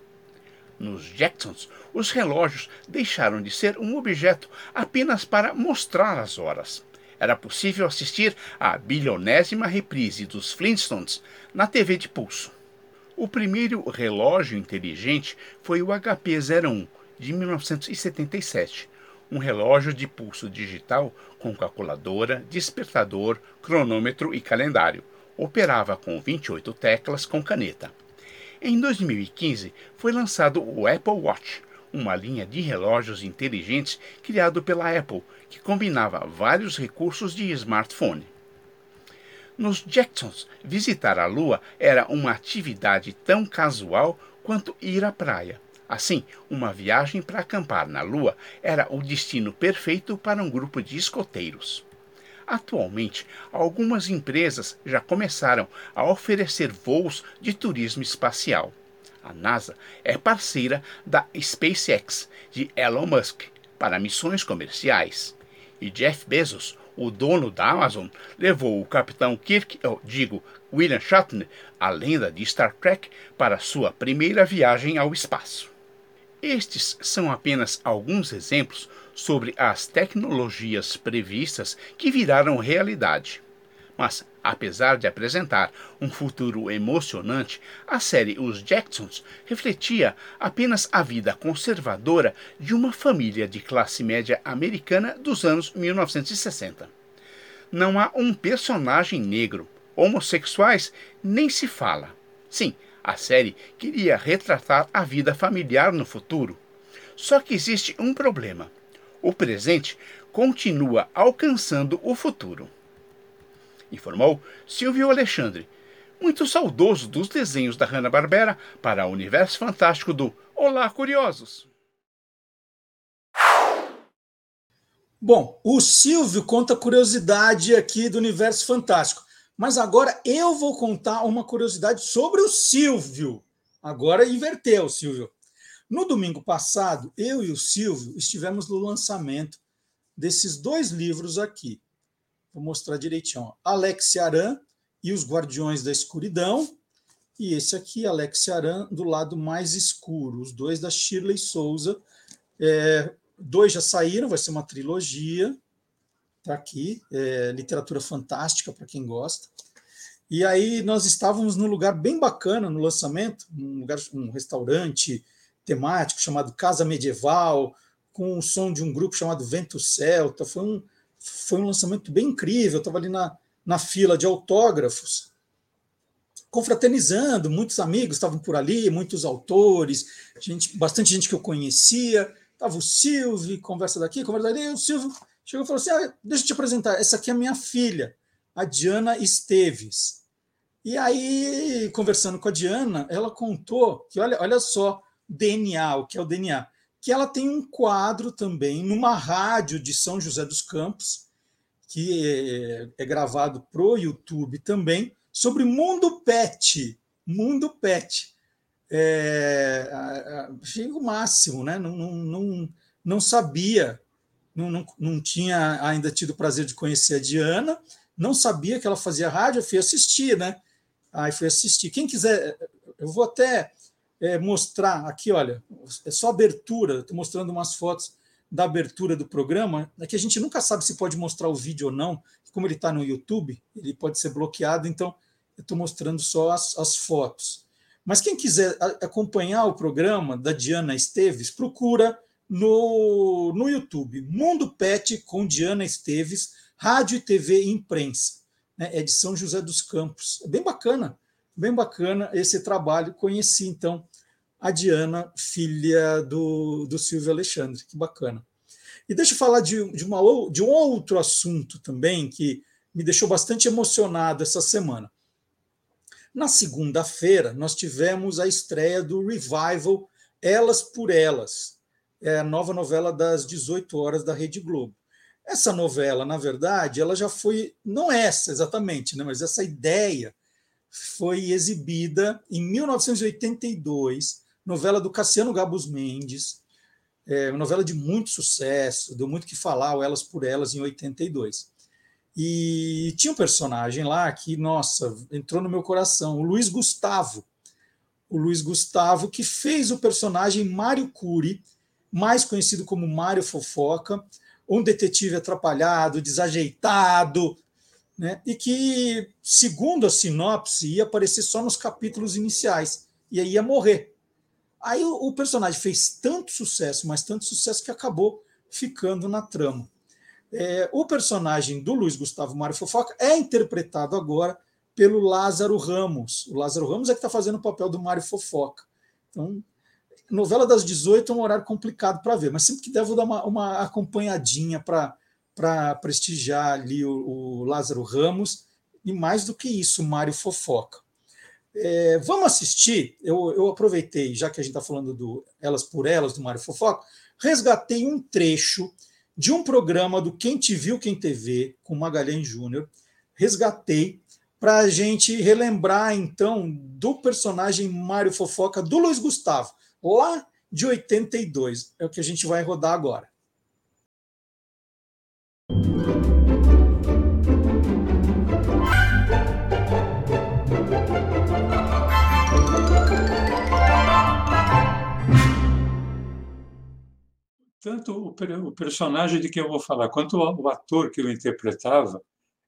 Speaker 5: Nos Jacksons, os relógios deixaram de ser um objeto apenas para mostrar as horas. Era possível assistir à bilionésima reprise dos Flintstones na TV de pulso. O primeiro relógio inteligente foi o HP-01, de 1977, um relógio de pulso digital com calculadora, despertador, cronômetro e calendário. Operava com 28 teclas com caneta. Em 2015 foi lançado o Apple Watch, uma linha de relógios inteligentes criado pela Apple, que combinava vários recursos de smartphone. Nos Jacksons, visitar a Lua era uma atividade tão casual quanto ir à praia. Assim, uma viagem para acampar na Lua era o destino perfeito para um grupo de escoteiros. Atualmente, algumas empresas já começaram a oferecer voos de turismo espacial. A NASA é parceira da SpaceX de Elon Musk para missões comerciais. E Jeff Bezos, o dono da Amazon, levou o capitão Kirk, eu digo, William Shatner, a lenda de Star Trek, para sua primeira viagem ao espaço. Estes são apenas alguns exemplos sobre as tecnologias previstas que viraram realidade. Mas, apesar de apresentar um futuro emocionante, a série Os Jacksons refletia apenas a vida conservadora de uma família de classe média americana dos anos 1960. Não há um personagem negro. Homossexuais nem se fala. Sim, a série queria retratar a vida familiar no futuro. Só que existe um problema. O presente continua alcançando o futuro informou Silvio Alexandre, muito saudoso dos desenhos da Hanna-Barbera para o universo fantástico do Olá Curiosos.
Speaker 1: Bom, o Silvio conta curiosidade aqui do universo fantástico, mas agora eu vou contar uma curiosidade sobre o Silvio. Agora inverteu, Silvio. No domingo passado, eu e o Silvio estivemos no lançamento desses dois livros aqui. Vou mostrar direitinho. Ó. Alex Aran e os Guardiões da Escuridão. E esse aqui, Alex Aran, do lado mais escuro. Os dois da Shirley Souza. É, dois já saíram, vai ser uma trilogia. Está aqui. É, literatura fantástica, para quem gosta. E aí nós estávamos num lugar bem bacana no lançamento, um lugar, um restaurante temático chamado Casa Medieval, com o som de um grupo chamado Vento Celta. Foi um, foi um lançamento bem incrível. Eu estava ali na, na fila de autógrafos, confraternizando, muitos amigos estavam por ali, muitos autores, gente, bastante gente que eu conhecia. Estava o Silvio, conversa daqui, conversa. E o Silvio chegou e falou assim: ah, Deixa eu te apresentar, essa aqui é minha filha, a Diana Esteves. E aí, conversando com a Diana, ela contou que, olha, olha só, DNA, o que é o DNA que ela tem um quadro também numa rádio de São José dos Campos, que é, é gravado para o YouTube também, sobre Mundo Pet. Mundo Pet. É, achei o máximo, né? Não, não, não, não sabia, não, não, não tinha ainda tido o prazer de conhecer a Diana, não sabia que ela fazia rádio, eu fui assistir, né? Aí fui assistir. Quem quiser, eu vou até é, mostrar aqui, olha, é só abertura, estou mostrando umas fotos da abertura do programa, é que a gente nunca sabe se pode mostrar o vídeo ou não, como ele está no YouTube, ele pode ser bloqueado, então eu estou mostrando só as, as fotos. Mas quem quiser acompanhar o programa da Diana Esteves, procura no, no YouTube Mundo Pet com Diana Esteves, Rádio e TV e Imprensa. Né? É de São José dos Campos. É bem bacana, bem bacana esse trabalho. Conheci, então, a Diana, filha do, do Silvio Alexandre. Que bacana. E deixa eu falar de, de, uma, de um outro assunto também que me deixou bastante emocionado essa semana. Na segunda-feira, nós tivemos a estreia do Revival Elas por Elas, é a nova novela das 18 horas da Rede Globo. Essa novela, na verdade, ela já foi, não essa exatamente, né, mas essa ideia foi exibida em 1982, novela do Cassiano Gabus Mendes, é uma novela de muito sucesso, deu muito que falar, o Elas por Elas, em 82. E tinha um personagem lá que, nossa, entrou no meu coração, o Luiz Gustavo. O Luiz Gustavo, que fez o personagem Mário Cury, mais conhecido como Mário Fofoca, um detetive atrapalhado, desajeitado, né? e que, segundo a sinopse, ia aparecer só nos capítulos iniciais, e aí ia morrer. Aí o, o personagem fez tanto sucesso, mas tanto sucesso que acabou ficando na trama. É, o personagem do Luiz Gustavo Mário Fofoca é interpretado agora pelo Lázaro Ramos. O Lázaro Ramos é que está fazendo o papel do Mário Fofoca. Então, novela das 18 é um horário complicado para ver, mas sempre que der, vou dar uma, uma acompanhadinha para prestigiar ali o, o, Lázaro Ramos, e mais do que isso, Mário Fofoca. É, vamos assistir. Eu, eu aproveitei, já que a gente está falando do Elas por Elas, do Mário Fofoca, resgatei um trecho de um programa do Quem Te Viu, Quem TV, com Magalhães Júnior. Resgatei para a gente relembrar, então, do personagem Mário Fofoca, do Luiz Gustavo, lá de 82. É o que a gente vai rodar agora.
Speaker 6: tanto o, o, personagem de quem eu vou falar, quanto o, o ator que eu interpretava,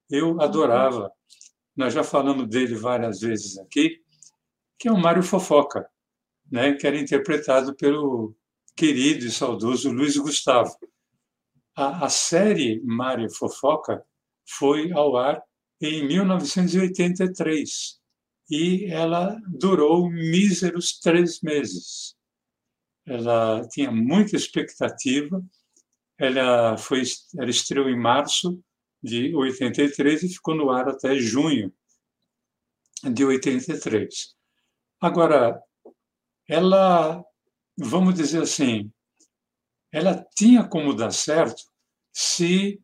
Speaker 6: eu adorava. Nós já falamos dele várias vezes aqui, que é o Mário Fofoca, né, que era interpretado pelo querido e saudoso Luiz Gustavo. A, a série Mário Fofoca foi ao ar em 1983 e ela durou míseros três meses ela tinha muita expectativa. Ela foi, ela estreou em março de 83 e ficou no ar até junho de 83. Agora, ela, vamos dizer assim, ela tinha como dar certo se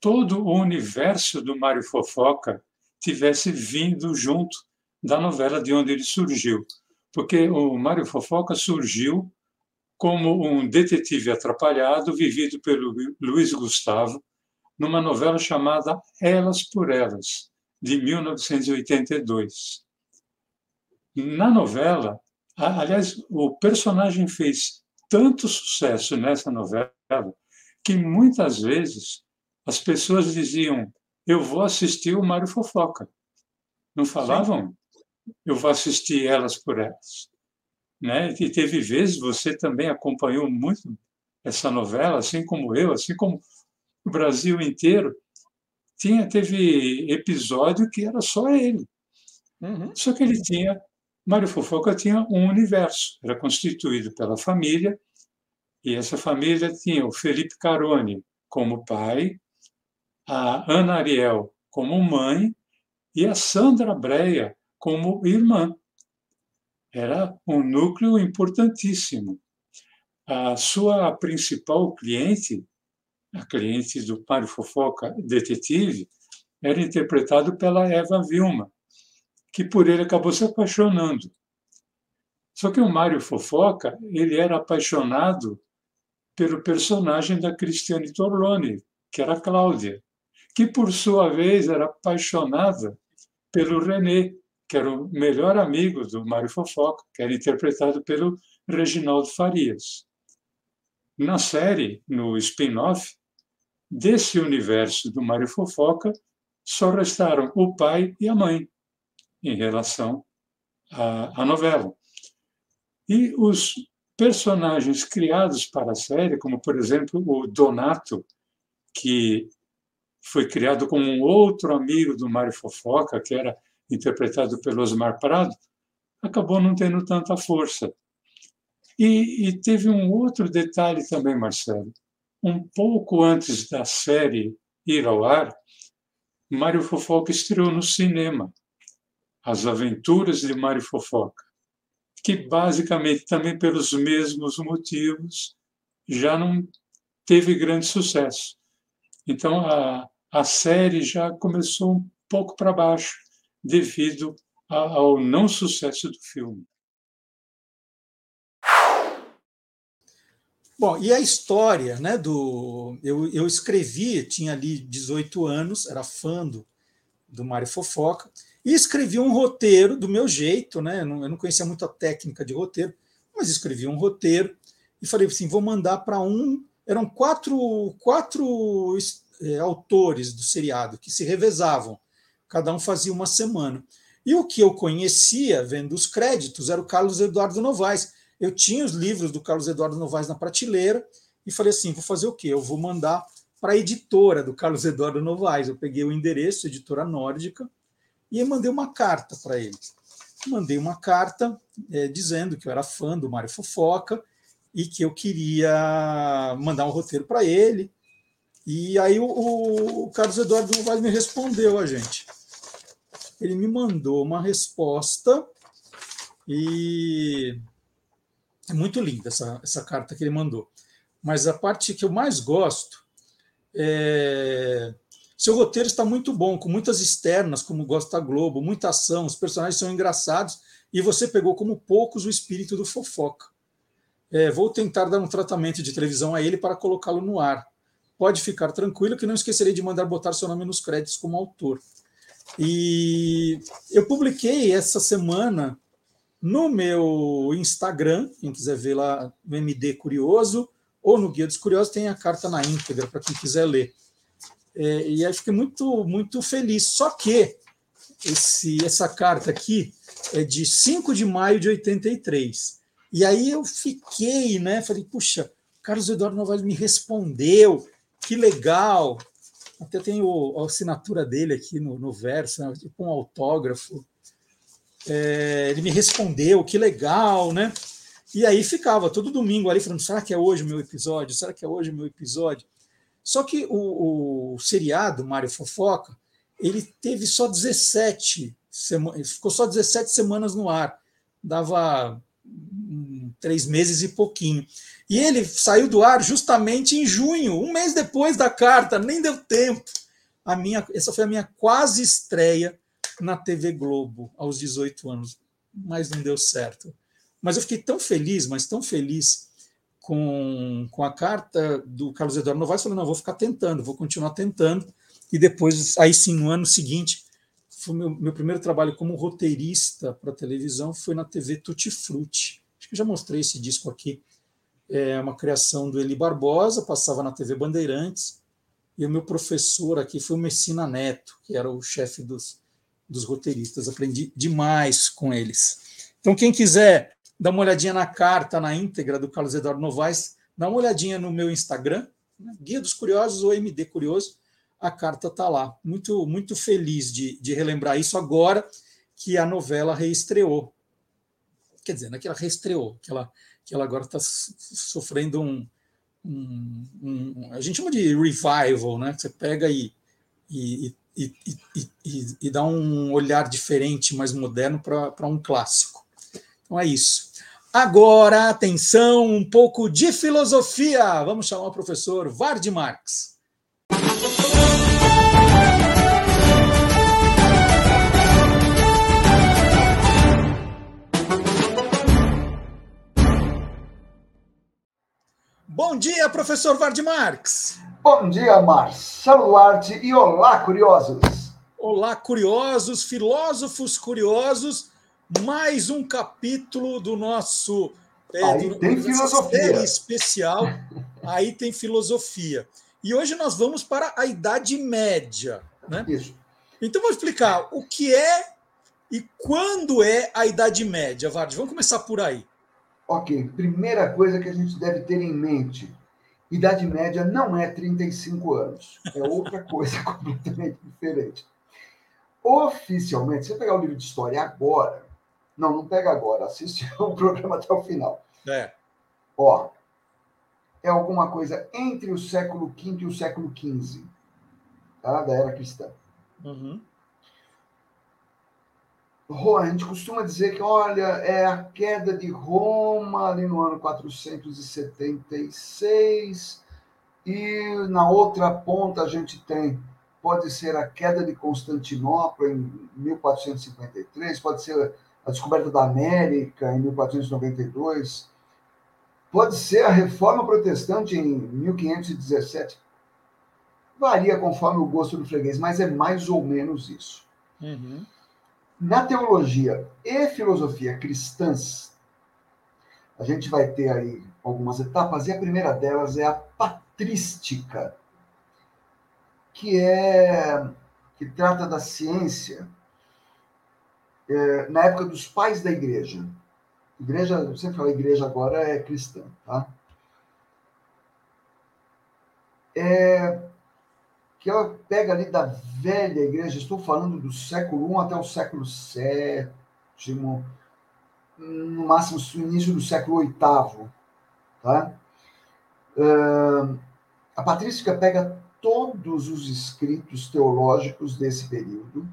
Speaker 6: todo o universo do Mário Fofoca tivesse vindo junto da novela de onde ele surgiu. Porque o Mário Fofoca surgiu como um detetive atrapalhado vivido pelo Luiz Gustavo numa novela chamada Elas por Elas, de 1982. Na novela, aliás, o personagem fez tanto sucesso nessa novela que muitas vezes as pessoas diziam: Eu vou assistir o Mário Fofoca. Não falavam? Eu vou assistir Elas por Elas né? E teve vezes você também acompanhou muito essa novela, assim como eu, assim como o Brasil inteiro. Tinha teve episódio que era só ele. Uhum. Só que ele tinha Mário Fofoca tinha um universo, era constituído pela família, e essa família tinha o Felipe Carone como pai, a Ana Ariel como mãe e a Sandra Breia como irmã era um núcleo importantíssimo. A sua principal cliente, a cliente do Mário Fofoca Detetive, era interpretado pela Eva Vilma, que por ele acabou se apaixonando. Só que o Mário Fofoca, ele era apaixonado pelo personagem da Cristiane Torlone, que era Cláudia, que por sua vez era apaixonada pelo René, que era o melhor amigo do Mário Fofoca, que era interpretado pelo Reginaldo Farias. Na série, no spin-off, desse universo do Mário Fofoca, só restaram o pai e a mãe em relação a, a novela. E os personagens criados para a série, como, por exemplo, o Donato, que foi criado como um outro amigo do Mário Fofoca, que era interpretado pelo Osmar Prado, acabou não tendo tanta força. E, e teve um outro detalhe também, Marcelo. Um pouco antes da série ir ao ar, Mário Fofoca estreou no cinema As Aventuras de Mário Fofoca, que basicamente também pelos mesmos motivos já não teve grande sucesso. Então a, a série já começou um pouco para baixo devido ao não sucesso do filme.
Speaker 1: Bom, e a história, né, do... Eu, eu escrevi, tinha ali 18 anos, era fã do, do Mário Fofoca, e escrevi um roteiro do meu jeito, né, eu não, eu não conhecia muito a técnica de roteiro, mas escrevi um roteiro e falei assim, vou mandar para um... Eram quatro, quatro é, autores do seriado que se revezavam, cada um fazia uma semana. E o que eu conhecia, vendo os créditos, era o Carlos Eduardo Novaes, eu tinha os livros do Carlos Eduardo Novaes na prateleira e falei assim: vou fazer o quê? Eu vou mandar para a editora do Carlos Eduardo Novaes. Eu peguei o endereço, editora nórdica, e mandei uma carta para ele. Mandei uma carta é, dizendo que eu era fã do Mário Fofoca e que eu queria mandar um roteiro para ele. E aí o, o, Carlos Eduardo Novaes me respondeu a gente. Ele me mandou uma resposta e é muito linda essa, essa carta que ele mandou. Mas a parte que eu mais gosto é. Seu roteiro está muito bom, com muitas externas, como gosta Globo, muita ação, os personagens são engraçados e você pegou como poucos o espírito do fofoca. É, vou tentar dar um tratamento de televisão a ele para colocá-lo no ar. Pode ficar tranquilo que não esquecerei de mandar botar seu nome nos créditos como autor. E eu publiquei essa semana no meu Instagram, quem quiser ver lá no MD Curioso, ou no Guia dos Curiosos, tem a carta na íntegra para quem quiser ler. É, e aí fiquei muito, muito feliz. Só que esse, essa carta aqui é de 5 de maio de 83. E aí eu fiquei, né? Falei, puxa, Carlos Eduardo Novaes me respondeu, que legal. Até tem o, a assinatura dele aqui no, no verso, né, tipo um autógrafo. É, ele me respondeu, que legal, né? E aí ficava todo domingo ali falando: será que é hoje o meu episódio? Será que é hoje o meu episódio? Só que o, o seriado Mário Fofoca, ele teve só 17 semanas, ficou só 17 semanas no ar, dava um, três meses e pouquinho. E ele saiu do ar justamente em junho, um mês depois da carta, nem deu tempo. A minha, essa foi a minha quase estreia na TV Globo aos 18 anos, mas não deu certo. Mas eu fiquei tão feliz, mas tão feliz com, com a carta do Carlos Eduardo Novaes, falei, não, vou ficar tentando, vou continuar tentando, e depois, aí sim, no ano seguinte, foi meu, meu primeiro trabalho como roteirista para televisão foi na TV Tutti Frutti. Acho que já mostrei esse disco aqui. É uma criação do Eli Barbosa, passava na TV Bandeirantes, e o meu professor aqui foi o Messina Neto, que era o chefe dos, dos roteiristas. Aprendi demais com eles. Então, quem quiser dar uma olhadinha na carta, na íntegra do Carlos Eduardo Novaes, dá uma olhadinha no meu Instagram, né? Guia dos Curiosos ou MD Curioso, a carta está lá. Muito, muito feliz de, de relembrar isso agora que a novela reestreou. Quer dizer, não é que ela reestreou, que ela, que ela agora está sofrendo um, um, um, A gente chama de revival, né? Você pega e, e, e, e, e dá um olhar diferente, mais moderno para um clássico. Então é isso. Agora, atenção, um pouco de filosofia. Vamos chamar o professor Vard Marx. Bom dia, professor Vard Marx.
Speaker 7: Bom dia, Marcelo Duarte e olá, curiosos.
Speaker 1: Olá, curiosos, filósofos curiosos. Mais um capítulo do nosso
Speaker 7: é, Aí do, tem filosofia.
Speaker 1: especial. Aí tem filosofia. E hoje nós vamos para a Idade Média. Né?
Speaker 7: Isso.
Speaker 1: Então, vou explicar o que é E quando é a Idade Média, Vard? Vamos começar por aí.
Speaker 7: Ok, primeira coisa que a gente deve ter em mente: Idade Média não é 35 anos, é outra coisa completamente diferente. Oficialmente, se você pegar o livro de história agora, não, não pega agora, assiste o programa até o final.
Speaker 1: É.
Speaker 7: Ó, é alguma coisa entre o século V e o século XV, tá? da era cristã.
Speaker 1: Uhum.
Speaker 7: A gente costuma dizer que, olha, é a queda de Roma ali no ano 476, e na outra ponta a gente tem, pode ser a queda de Constantinopla em 1453, pode ser a descoberta da América em 1492, pode ser a reforma protestante em 1517. Varia conforme o gosto do freguês, mas é mais ou menos isso.
Speaker 1: Uhum.
Speaker 7: Na teologia e filosofia cristãs, a gente vai ter aí algumas etapas, e a primeira delas é a patrística, que é que trata da ciência é, na época dos pais da igreja. Igreja, eu sempre igreja agora é cristã, tá? É, que ela pega ali da velha igreja, estou falando do século I até o século VII, no máximo início do século VIII. Tá? Uh, a patrística pega todos os escritos teológicos desse período,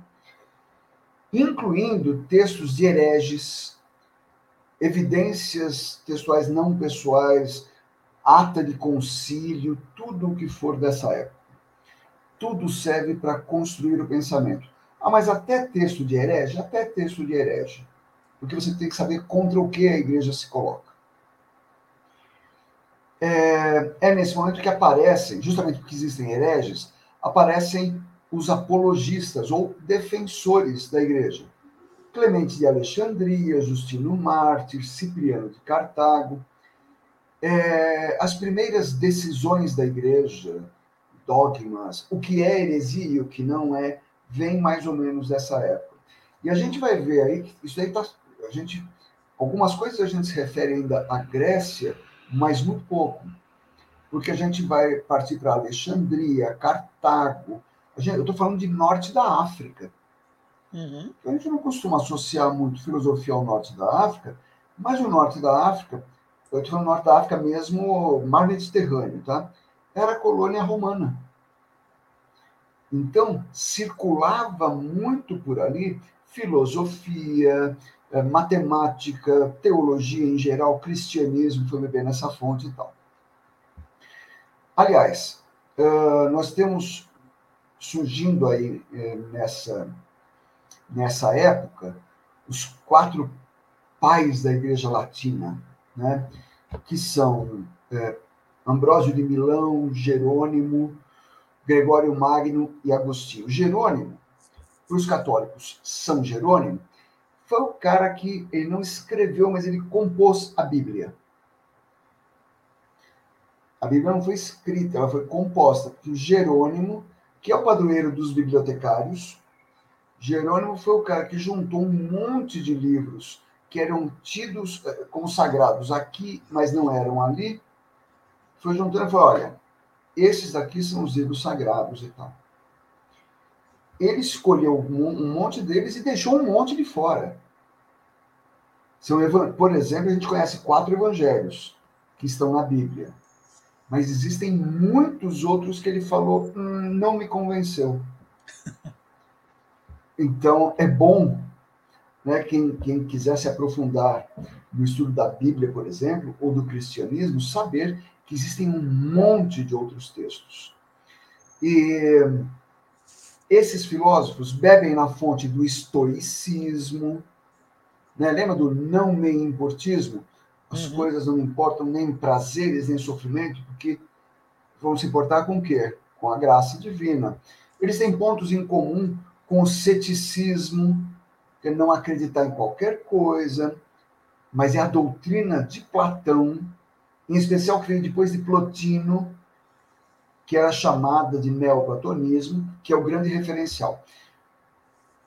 Speaker 7: incluindo textos de hereges, evidências textuais não pessoais, ata de concílio, tudo o que for dessa época tudo serve para construir o pensamento. Ah, mas até texto de herege? Até texto de herege. Porque você tem que saber contra o que a igreja se coloca. É, é nesse momento que aparecem, justamente porque existem hereges, aparecem os apologistas ou defensores da igreja. Clemente de Alexandria, Justino Mártir, Cipriano de Cartago. É, as primeiras decisões da igreja, dogmas, o que é heresia e o que não é, vem mais ou menos dessa época. E a gente vai ver aí isso aí tá, a gente algumas coisas a gente se refere ainda à Grécia, mas muito pouco. Porque a gente vai partir para Alexandria, Cartago. Eu estou falando de norte da África.
Speaker 1: Uhum.
Speaker 7: A gente não costuma associar muito filosofia ao norte da África, mas o norte da África, eu estou falando norte da África mesmo, mar Mediterrâneo, tá? era colônia romana. Então, circulava muito por ali filosofia, eh, matemática, teologia em geral, cristianismo, foi beber nessa fonte e tal. Aliás, nós temos surgindo aí eh, nessa, nessa época os quatro pais da Igreja Latina, né, que são eh, Ambrósio de Milão, Jerônimo, Gregório Magno e Agostinho. Jerônimo, para os católicos, São Jerônimo, foi o cara que ele não escreveu, mas ele compôs a Bíblia. A Bíblia não foi escrita, ela foi composta. Porque Jerônimo, que é o padroeiro dos bibliotecários, Jerônimo foi o cara que juntou um monte de livros que eram tidos eh, como sagrados aqui, mas não eram ali, foi juntando e falou: olha, esses aqui são os livros sagrados e tal. Ele escolheu um monte deles e deixou um monte de fora. Por exemplo, a gente conhece quatro evangelhos que estão na Bíblia. Mas existem muitos outros que ele falou, hum, não me convenceu. Então, é bom, né, quem, quem quiser se aprofundar no estudo da Bíblia, por exemplo, ou do cristianismo, saber que existem um monte de outros textos. E esses filósofos bebem na fonte do estoicismo, né? lembra do não me importismo? As uhum. coisas não importam nem prazeres, nem sofrimento, porque vão se importar com o quê? Com a graça divina. Eles têm pontos em comum com o ceticismo, que é não acreditar em qualquer coisa, mas é a doutrina de Platão em especial que veio depois de Plotino, que era chamada de neoplatonismo, que é o grande referencial.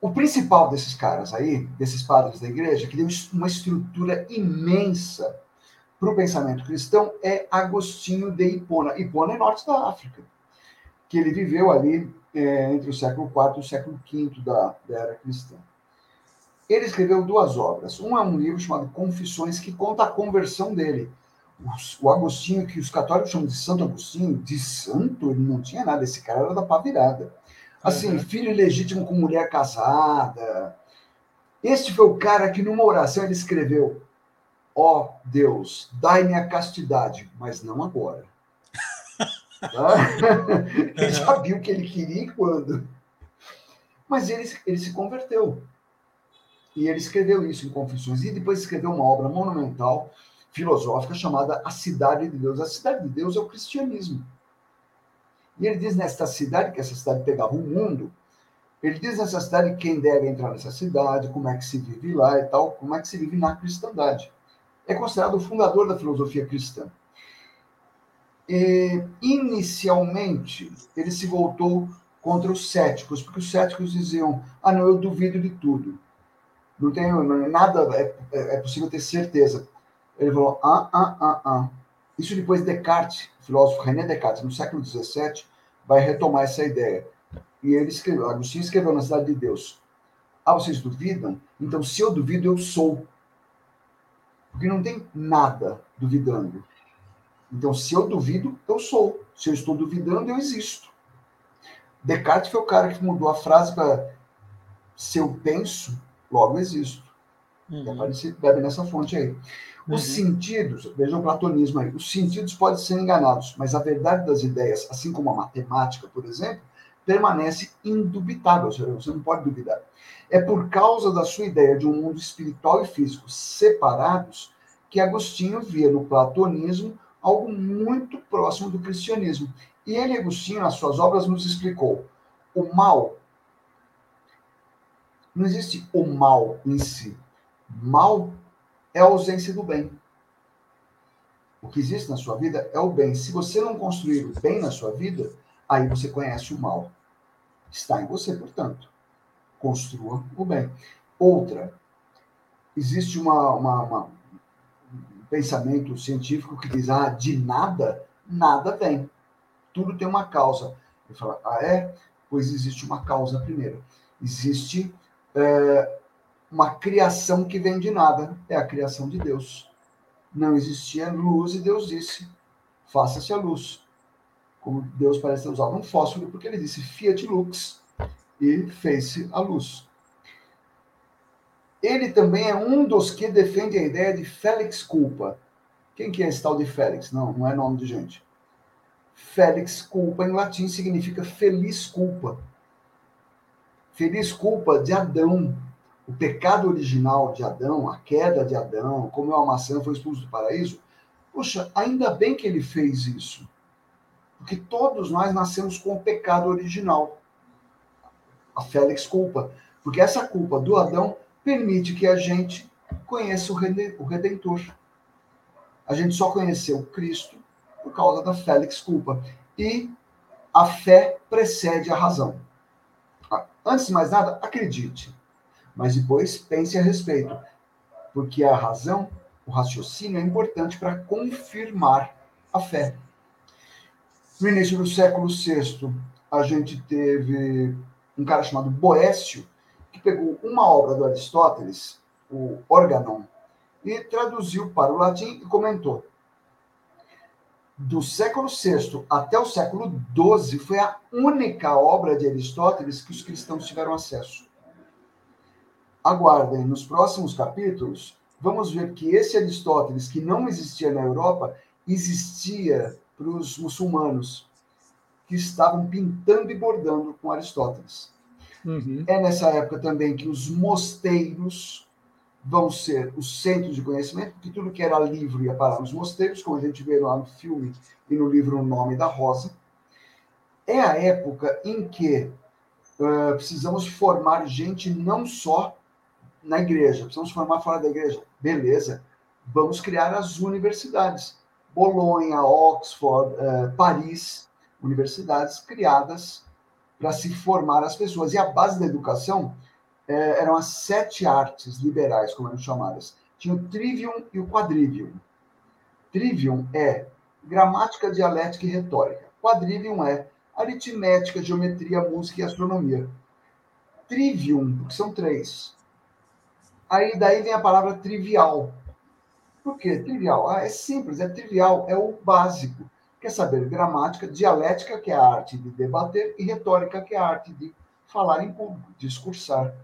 Speaker 7: O principal desses caras aí, desses padres da igreja, que deu uma estrutura imensa para o pensamento cristão, é Agostinho de Hipona. Hipona é norte da África, que ele viveu ali é, entre o século IV e o século V da, da era cristã. Ele escreveu duas obras. Um é um livro chamado Confissões, que conta a conversão dele. O Agostinho, que os católicos chamam de Santo Agostinho, de santo, ele não tinha nada. Esse cara era da pá virada. Assim, uhum. filho ilegítimo com mulher casada. Este foi o cara que, numa oração, ele escreveu: Ó oh, Deus, dai-me a castidade, mas não agora. tá? ele já viu o que ele queria e quando. Mas ele, ele se converteu. E ele escreveu isso em Confissões. E depois escreveu uma obra monumental, filosófica, chamada A Cidade de Deus. A Cidade de Deus é o cristianismo. E ele diz nesta cidade, que essa cidade pegava o mundo, ele diz nessa cidade quem deve entrar nessa cidade, como é que se vive lá e tal, como é que se vive na cristandade. É considerado o fundador da filosofia cristã. E, inicialmente, ele se voltou contra os céticos, porque os céticos diziam: ah, não, eu duvido de tudo. Não tenho nada, é, é, é possível ter certeza. Ele falou: ah, ah, ah, ah. Isso depois Descartes, o filósofo René Descartes, no século XVII, vai retomar essa ideia. E ele escreveu, Agostinho escreveu na Cidade de Deus. Ah, vocês duvidam? Então, se eu duvido, eu sou. Porque não tem nada duvidando. Então, se eu duvido, eu sou. Se eu estou duvidando, eu existo. Descartes foi o cara que mudou a frase para se eu penso, logo existo. Uhum. Bebe nessa fonte aí. Os uhum. sentidos, vejam o platonismo aí, os sentidos podem ser enganados, mas a verdade das ideias, assim como a matemática, por exemplo, permanece indubitável, você não pode duvidar. É por causa da sua ideia de um mundo espiritual e físico separados que Agostinho via no platonismo algo muito próximo do cristianismo. E ele, Agostinho, nas suas obras, nos explicou: o mal não existe o mal em si. Mal é a ausência do bem. O que existe na sua vida é o bem. Se você não construir o bem na sua vida, aí você conhece o mal. Está em você, portanto. Construa o bem. Outra, existe uma, uma, uma, um pensamento científico que diz: ah, de nada, nada vem. Tudo tem uma causa. Ele fala: ah, é? Pois existe uma causa primeiro. Existe é, uma criação que vem de nada, é a criação de Deus. Não existia luz e Deus disse: faça-se a luz. Como Deus parece ter usado um fósforo, porque ele disse fiat lux e fez-se a luz. Ele também é um dos que defende a ideia de Félix culpa. Quem que é esse tal de Félix? Não, não é nome de gente. Félix culpa em latim significa feliz culpa. Feliz culpa de Adão, o pecado original de Adão, a queda de Adão, como a maçã foi expulso do paraíso, poxa, ainda bem que ele fez isso. Porque todos nós nascemos com o pecado original. A Félix culpa. Porque essa culpa do Adão permite que a gente conheça o Redentor. A gente só conheceu Cristo por causa da Félix culpa. E a fé precede a razão. Antes de mais nada, acredite mas depois pense a respeito, porque a razão, o raciocínio é importante para confirmar a fé. No início do século VI, a gente teve um cara chamado Boécio, que pegou uma obra do Aristóteles, o Organon, e traduziu para o latim e comentou. Do século VI até o século XII foi a única obra de Aristóteles que os cristãos tiveram acesso aguardem, nos próximos capítulos, vamos ver que esse Aristóteles, que não existia na Europa, existia para os muçulmanos, que estavam pintando e bordando com Aristóteles. Uhum. É nessa época também que os mosteiros vão ser os centros de conhecimento, porque tudo que era livro ia parar nos mosteiros, como a gente vê lá no filme e no livro O Nome da Rosa. É a época em que uh, precisamos formar gente não só na igreja, precisamos formar fora da igreja. Beleza, vamos criar as universidades. Bolonha, Oxford, uh, Paris, universidades criadas para se formar as pessoas. E a base da educação é, eram as sete artes liberais, como eram chamadas. Tinha o trivium e o quadrivium. Trivium é gramática, dialética e retórica. Quadrivium é aritmética, geometria, música e astronomia. Trivium, porque são três. Aí daí vem a palavra trivial. Por quê? Trivial. Ah, é simples, é trivial, é o básico. Quer saber gramática, dialética, que é a arte de debater, e retórica, que é a arte de falar em público, discursar.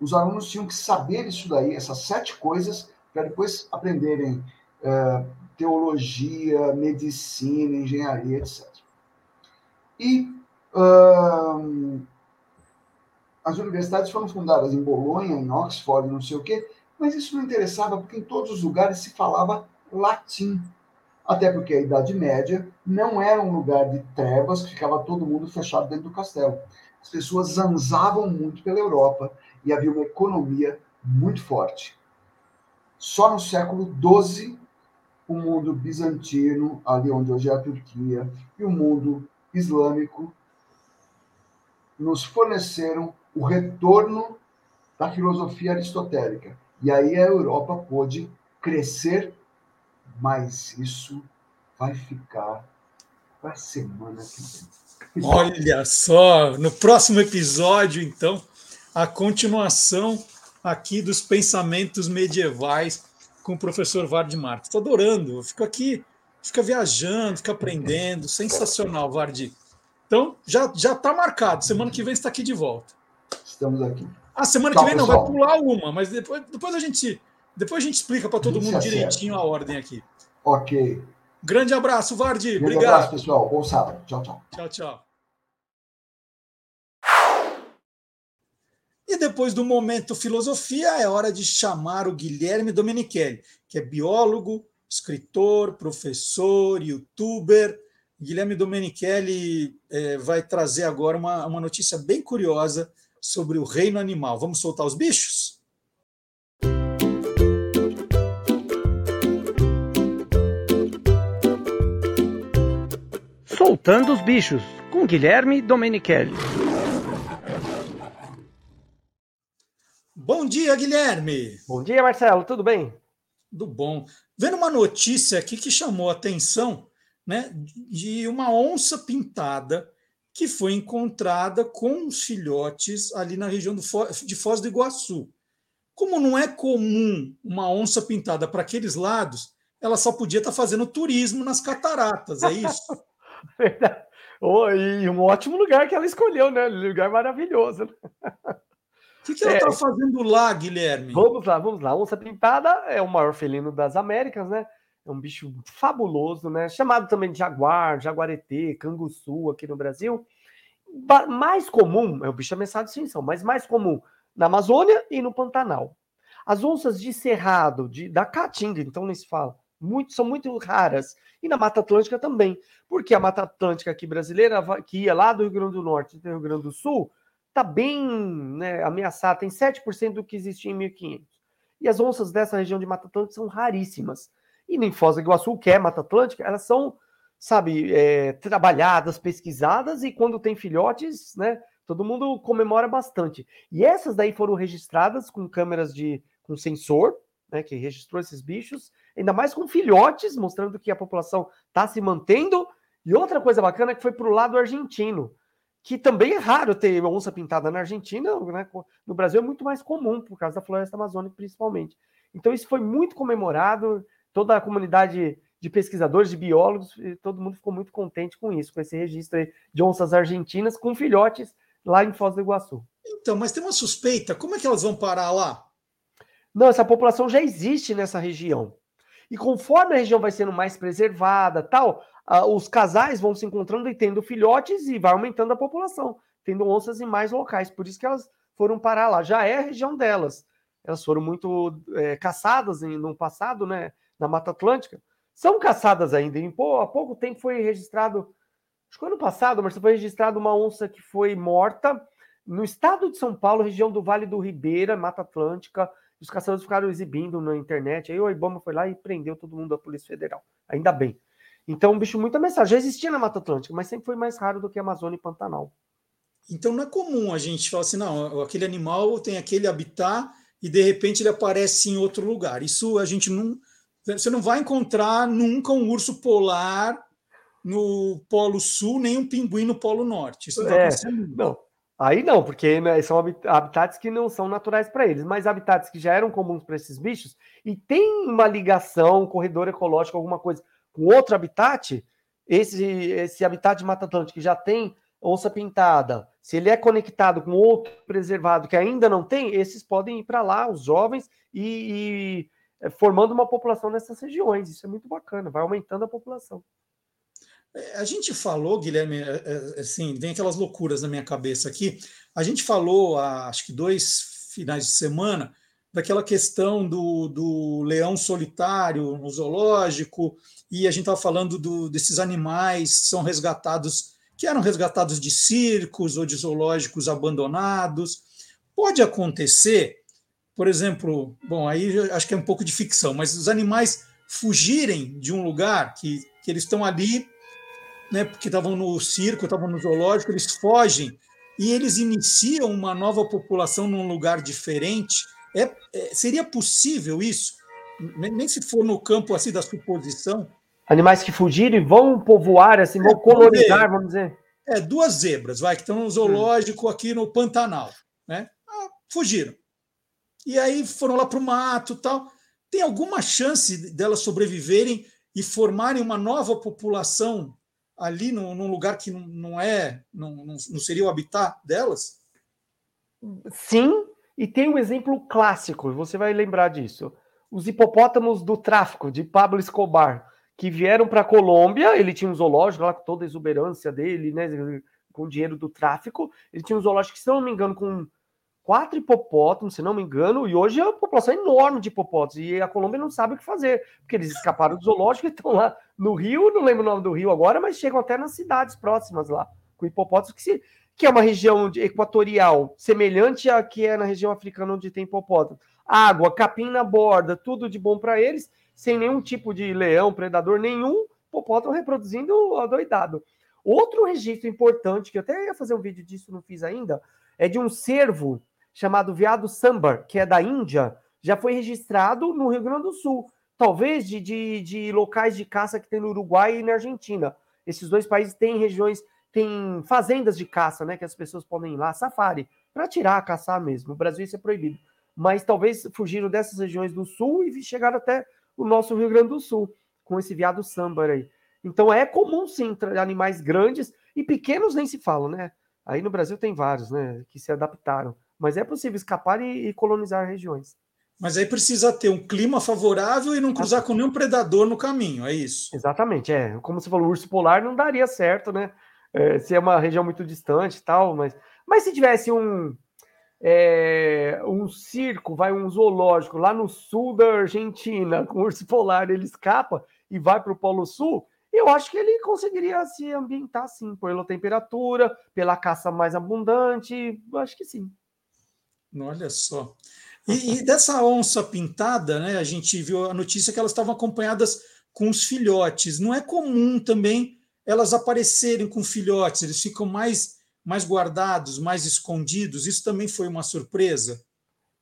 Speaker 7: Os alunos tinham que saber isso daí, essas sete coisas, para depois aprenderem uh, teologia, medicina, engenharia, etc. E as universidades foram fundadas em Bolonha, em Oxford, não sei o quê, mas isso não interessava porque em todos os lugares se falava latim. Até porque a Idade Média não era um lugar de trevas ficava todo mundo fechado dentro do castelo. As pessoas zanzavam muito pela Europa e havia uma economia muito forte. Só no século XII, o mundo bizantino, ali onde hoje é a Turquia, e o mundo islâmico nos forneceram o retorno da filosofia aristotélica. E aí a Europa pôde crescer, mas isso vai ficar para a semana que
Speaker 1: vem. Olha só, no próximo episódio, então, a continuação aqui dos pensamentos medievais com o professor Vard Marques. Estou adorando, eu fico aqui, fica viajando, fica aprendendo, sensacional, Vardi. Então, já já está marcado, semana que vem está aqui de volta.
Speaker 7: Estamos aqui.
Speaker 1: A semana Tchau, que vem não, pessoal. vai pular uma, mas depois, depois a gente depois a gente explica para todo mundo direitinho a ordem aqui.
Speaker 7: Ok.
Speaker 1: Grande abraço, Vardi.
Speaker 7: Grande
Speaker 1: Obrigado.
Speaker 7: abraço, pessoal. Bom sábado. Tchau, tchau.
Speaker 1: Tchau, tchau. E depois do momento filosofia, é hora de chamar o Guilherme Domenichelli, que é biólogo, escritor, professor, youtuber. Guilherme Domenichelli é, vai trazer agora uma, uma notícia bem curiosa sobre o reino animal. Vamos soltar os bichos?
Speaker 8: Soltando os bichos, com Guilherme Domenichelli.
Speaker 1: Bom dia, Guilherme.
Speaker 9: Bom dia, Marcelo. Tudo bem?
Speaker 1: Tudo bom. Vendo uma notícia aqui que chamou a atenção, né, de uma onça pintada que foi encontrada com os filhotes ali na região de Foz do Iguaçu. Como não é comum uma onça pintada para aqueles lados, ela só podia estar tá fazendo turismo nas cataratas, é isso?
Speaker 9: Verdade. Oh, e um ótimo lugar que ela escolheu, né? Lugar maravilhoso.
Speaker 1: O que, que ela está é, fazendo lá, Guilherme?
Speaker 9: Vamos lá, vamos lá. A onça pintada é o maior felino das Américas, né? É um bicho fabuloso, né? Chamado também de jaguar, jaguaretê, canguçu aqui no Brasil. Mais comum, é o bicho ameaçado de extinção, mas mais comum na Amazônia e no Pantanal. As onças de cerrado, de, da caatinga, então nem se fala, muito, são muito raras. E na Mata Atlântica também, porque a Mata Atlântica aqui brasileira, que ia lá do Rio Grande do Norte e do Rio Grande do Sul, está bem né, ameaçada, tem 7% do que existia em 1500. E as onças dessa região de Mata Atlântica são raríssimas. E nem Foz do Iguaçu, que é Mata Atlântica, elas são, sabe, é, trabalhadas, pesquisadas, e quando tem filhotes, né, todo mundo comemora bastante. E essas daí foram registradas com câmeras de com sensor, né, que registrou esses bichos, ainda mais com filhotes, mostrando que a população está se mantendo. E outra coisa bacana é que foi para o lado argentino, que também é raro ter onça pintada na Argentina, né? no Brasil é muito mais comum, por causa da floresta amazônica principalmente. Então isso foi muito comemorado, toda a comunidade de pesquisadores, de biólogos, todo mundo ficou muito contente com isso, com esse registro de onças argentinas com filhotes lá em Foz do Iguaçu.
Speaker 1: Então, mas tem uma suspeita, como é que elas vão parar lá?
Speaker 9: Não, essa população já existe nessa região. E conforme a região vai sendo mais preservada, tal, os casais vão se encontrando e tendo filhotes e vai aumentando a população, tendo onças em mais locais. Por isso que elas foram parar lá. Já é a região delas. Elas foram muito é, caçadas no passado, né? Na Mata Atlântica, são caçadas ainda. Em, pô, há pouco tempo foi registrado, acho que ano passado, mas foi registrado uma onça que foi morta no estado de São Paulo, região do Vale do Ribeira, Mata Atlântica. Os caçadores ficaram exibindo na internet. Aí o Ibama foi lá e prendeu todo mundo da Polícia Federal. Ainda bem. Então, um bicho muito ameaçado. Já existia na Mata Atlântica, mas sempre foi mais raro do que Amazônia e Pantanal.
Speaker 1: Então não é comum a gente falar assim, não, aquele animal tem aquele habitat e de repente ele aparece em outro lugar. Isso a gente não. Você não vai encontrar nunca um urso polar no Polo Sul, nem um pinguim no Polo Norte. Isso não
Speaker 9: é, não. Aí não, porque são habitats que não são naturais para eles, mas habitats que já eram comuns para esses bichos e tem uma ligação, um corredor ecológico, alguma coisa com outro habitat, esse, esse habitat de Mata Atlântica que já tem onça pintada, se ele é conectado com outro preservado que ainda não tem, esses podem ir para lá, os jovens, e, e, formando uma população nessas regiões. Isso é muito bacana, vai aumentando a população.
Speaker 1: É, a gente falou, Guilherme, é, assim, vem aquelas loucuras na minha cabeça aqui. A gente falou acho que dois finais de semana daquela questão do, do leão solitário no zoológico, e a gente estava falando do, desses animais que são resgatados que eram resgatados de circos ou de zoológicos abandonados. Pode acontecer, por exemplo, bom, aí acho que é um pouco de ficção, mas os animais fugirem de um lugar que, que eles estão ali, né, porque estavam no circo, estavam no zoológico, eles fogem e eles iniciam uma nova população num lugar diferente. É, é seria possível isso? Nem se for no campo assim da suposição,
Speaker 9: animais que fugiram e vão povoar, assim, vão é, colonizar, vamos dizer.
Speaker 1: É, duas zebras, vai, que estão no zoológico aqui no Pantanal, né? Ah, fugiram. E aí foram lá para o mato tal. Tem alguma chance delas sobreviverem e formarem uma nova população ali num, num lugar que não, é, não, não seria o habitat delas?
Speaker 9: Sim, e tem um exemplo clássico, você vai lembrar disso. Os hipopótamos do tráfico, de Pablo Escobar que vieram para a Colômbia, ele tinha um zoológico lá com toda a exuberância dele, né, com dinheiro do tráfico, ele tinha um zoológico, se não me engano, com quatro hipopótamos, se não me engano, e hoje a população é enorme de hipopótamos, e a Colômbia não sabe o que fazer, porque eles escaparam do zoológico e estão lá no Rio, não lembro o nome do Rio agora, mas chegam até nas cidades próximas lá, com hipopótamos, que, se, que é uma região equatorial semelhante à que é na região africana onde tem hipopótamo. Água, capim na borda, tudo de bom para eles, sem nenhum tipo de leão, predador nenhum, hipopótamo reproduzindo adoidado. Outro registro importante, que eu até ia fazer um vídeo disso, não fiz ainda, é de um cervo chamado veado sambar, que é da Índia, já foi registrado no Rio Grande do Sul, talvez de, de, de locais de caça que tem no Uruguai e na Argentina. Esses dois países têm regiões, têm fazendas de caça, né, que as pessoas podem ir lá, safari, para tirar, caçar mesmo. No Brasil isso é proibido. Mas talvez fugiram dessas regiões do sul e chegaram até o nosso Rio Grande do Sul, com esse viado samba aí. Então é comum sim animais grandes e pequenos nem se falam, né? Aí no Brasil tem vários, né, que se adaptaram, mas é possível escapar e, e colonizar regiões.
Speaker 1: Mas aí precisa ter um clima favorável e não cruzar com nenhum predador no caminho, é isso?
Speaker 9: Exatamente, é. Como você falou, o urso polar não daria certo, né? É, se é uma região muito distante e tal, mas, mas se tivesse um, é, um circo, vai um zoológico lá no sul da Argentina, com urso polar, ele escapa e vai para o Polo Sul, eu acho que ele conseguiria se ambientar sim, pela temperatura, pela caça mais abundante, eu acho que sim.
Speaker 1: Olha só. E, e, dessa onça pintada, né? A gente viu a notícia que elas estavam acompanhadas com os filhotes. Não é comum também elas aparecerem com filhotes, eles ficam mais mais guardados, mais escondidos? Isso também foi uma surpresa?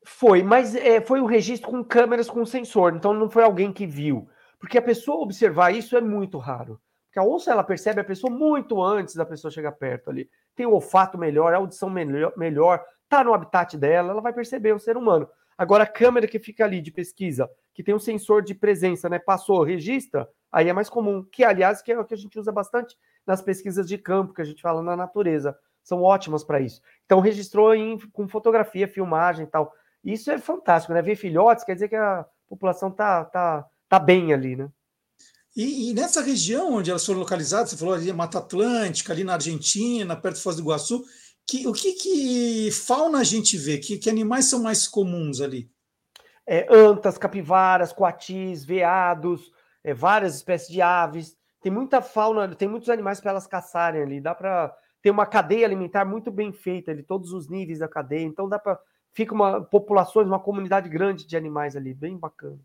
Speaker 9: Foi, mas é, foi um registro com câmeras com sensor, então não foi alguém que viu. Porque a pessoa observar isso é muito raro. Porque a onça ela percebe a pessoa muito antes da pessoa chegar perto ali. Tem o olfato melhor, a audição melhor, melhor tá no habitat dela, ela vai perceber o ser humano. Agora, a câmera que fica ali de pesquisa, que tem um sensor de presença, né? Passou, registra, aí é mais comum. Que, aliás, que é o que a gente usa bastante nas pesquisas de campo, que a gente fala na natureza são ótimas para isso. Então registrou em, com fotografia, filmagem e tal. Isso é fantástico, né? Ver filhotes quer dizer que a população tá, tá, tá bem ali, né?
Speaker 1: E, e, nessa região onde elas foram localizadas, você falou ali Mata Atlântica, ali na Argentina, perto de Foz do Iguaçu, que, o que, que fauna a gente vê? Que, que animais são mais comuns ali?
Speaker 9: É, antas, capivaras, coatis, veados, é, várias espécies de aves. Tem muita fauna, tem muitos animais para elas caçarem ali. Dá para tem uma cadeia alimentar muito bem feita de todos os níveis da cadeia, então dá para fica uma populações, uma comunidade grande de animais ali, bem bacana.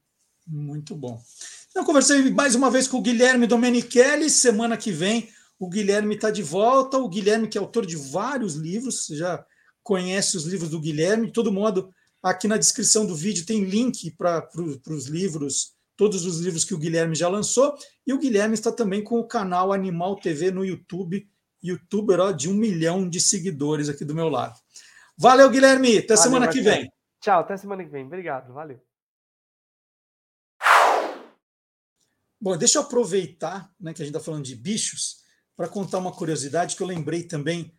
Speaker 1: Muito bom. Eu conversei mais uma vez com o Guilherme Domenichelli. Semana que vem O Guilherme está de volta. O Guilherme, que é autor de vários livros, você já conhece os livros do Guilherme. De todo modo, aqui na descrição do vídeo tem link para os livros, todos os livros que o Guilherme já lançou. E o Guilherme está também com o canal Animal TV no YouTube, youtuber ó, de um milhão de seguidores aqui do meu lado. Valeu, Guilherme. Até Valeu, semana que vem.
Speaker 9: Tchau, até semana que vem. Obrigado, valeu.
Speaker 1: Bom, deixa eu aproveitar né, que a gente está falando de bichos para contar uma curiosidade que eu lembrei também.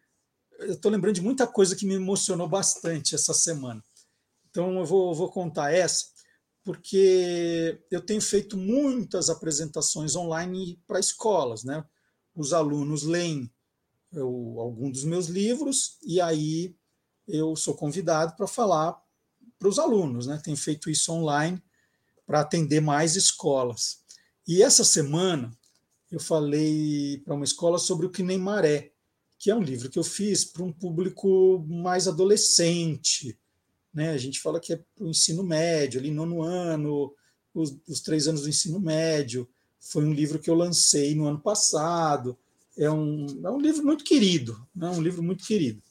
Speaker 1: Eu estou lembrando de muita coisa que me emocionou bastante essa semana. Então eu vou, vou contar essa, porque eu tenho feito muitas apresentações online para escolas. Né? Os alunos leem eu, algum dos meus livros e aí eu sou convidado para falar para os alunos. Né? Tenho feito isso online para atender mais escolas. E essa semana eu falei para uma escola sobre o Que Nem Maré, que é um livro que eu fiz para um público mais adolescente. Né? A gente fala que é para o ensino médio, ali nono ano, os, os, três anos do ensino médio. Foi um livro que eu lancei no ano passado. É um, é um livro muito querido, né? um livro muito querido.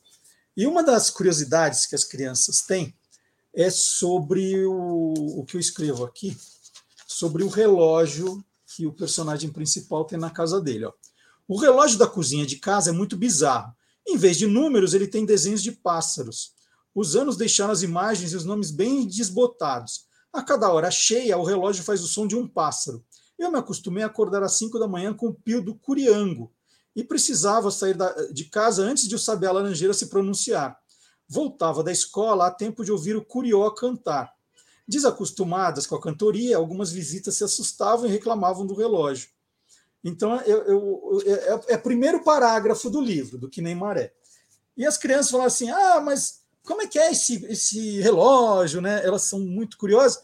Speaker 1: E uma das curiosidades que as crianças têm é sobre o, o que eu escrevo aqui, sobre o relógio que o personagem principal tem na casa dele. Ó. O relógio da cozinha de casa é muito bizarro. Em vez de números, ele tem desenhos de pássaros. Os anos deixaram as imagens e os nomes bem desbotados. A cada hora cheia, o relógio faz o som de um pássaro. Eu me acostumei a acordar às 5 da manhã com o pio do curiango e precisava sair de casa antes de o saber laranjeira se pronunciar. Voltava da escola a tempo de ouvir o curió cantar. Desacostumadas com a cantoria, algumas visitas se assustavam e reclamavam do relógio. Então, eu, eu, eu, é, é o primeiro parágrafo do livro, do Que Nem Maré. E as crianças falam assim: ah, mas como é que é esse, esse relógio? Né? Elas são muito curiosas.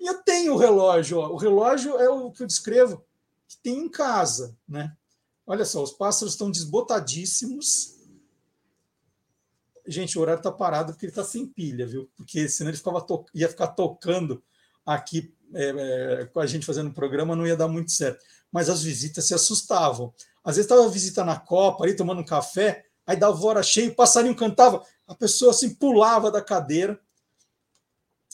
Speaker 1: E eu tenho o relógio. Ó. O relógio é o que eu descrevo que tem em casa. Né? Olha só, os pássaros estão desbotadíssimos Gente, o horário está parado porque ele está sem pilha, viu? Porque senão ele ficava to... ia ficar tocando aqui é, é, com a gente fazendo o programa, não ia dar muito certo. Mas as visitas se assustavam. Às vezes estava visita na Copa, ali tomando um café, aí dava hora cheia, o passarinho cantava, a pessoa assim pulava da cadeira.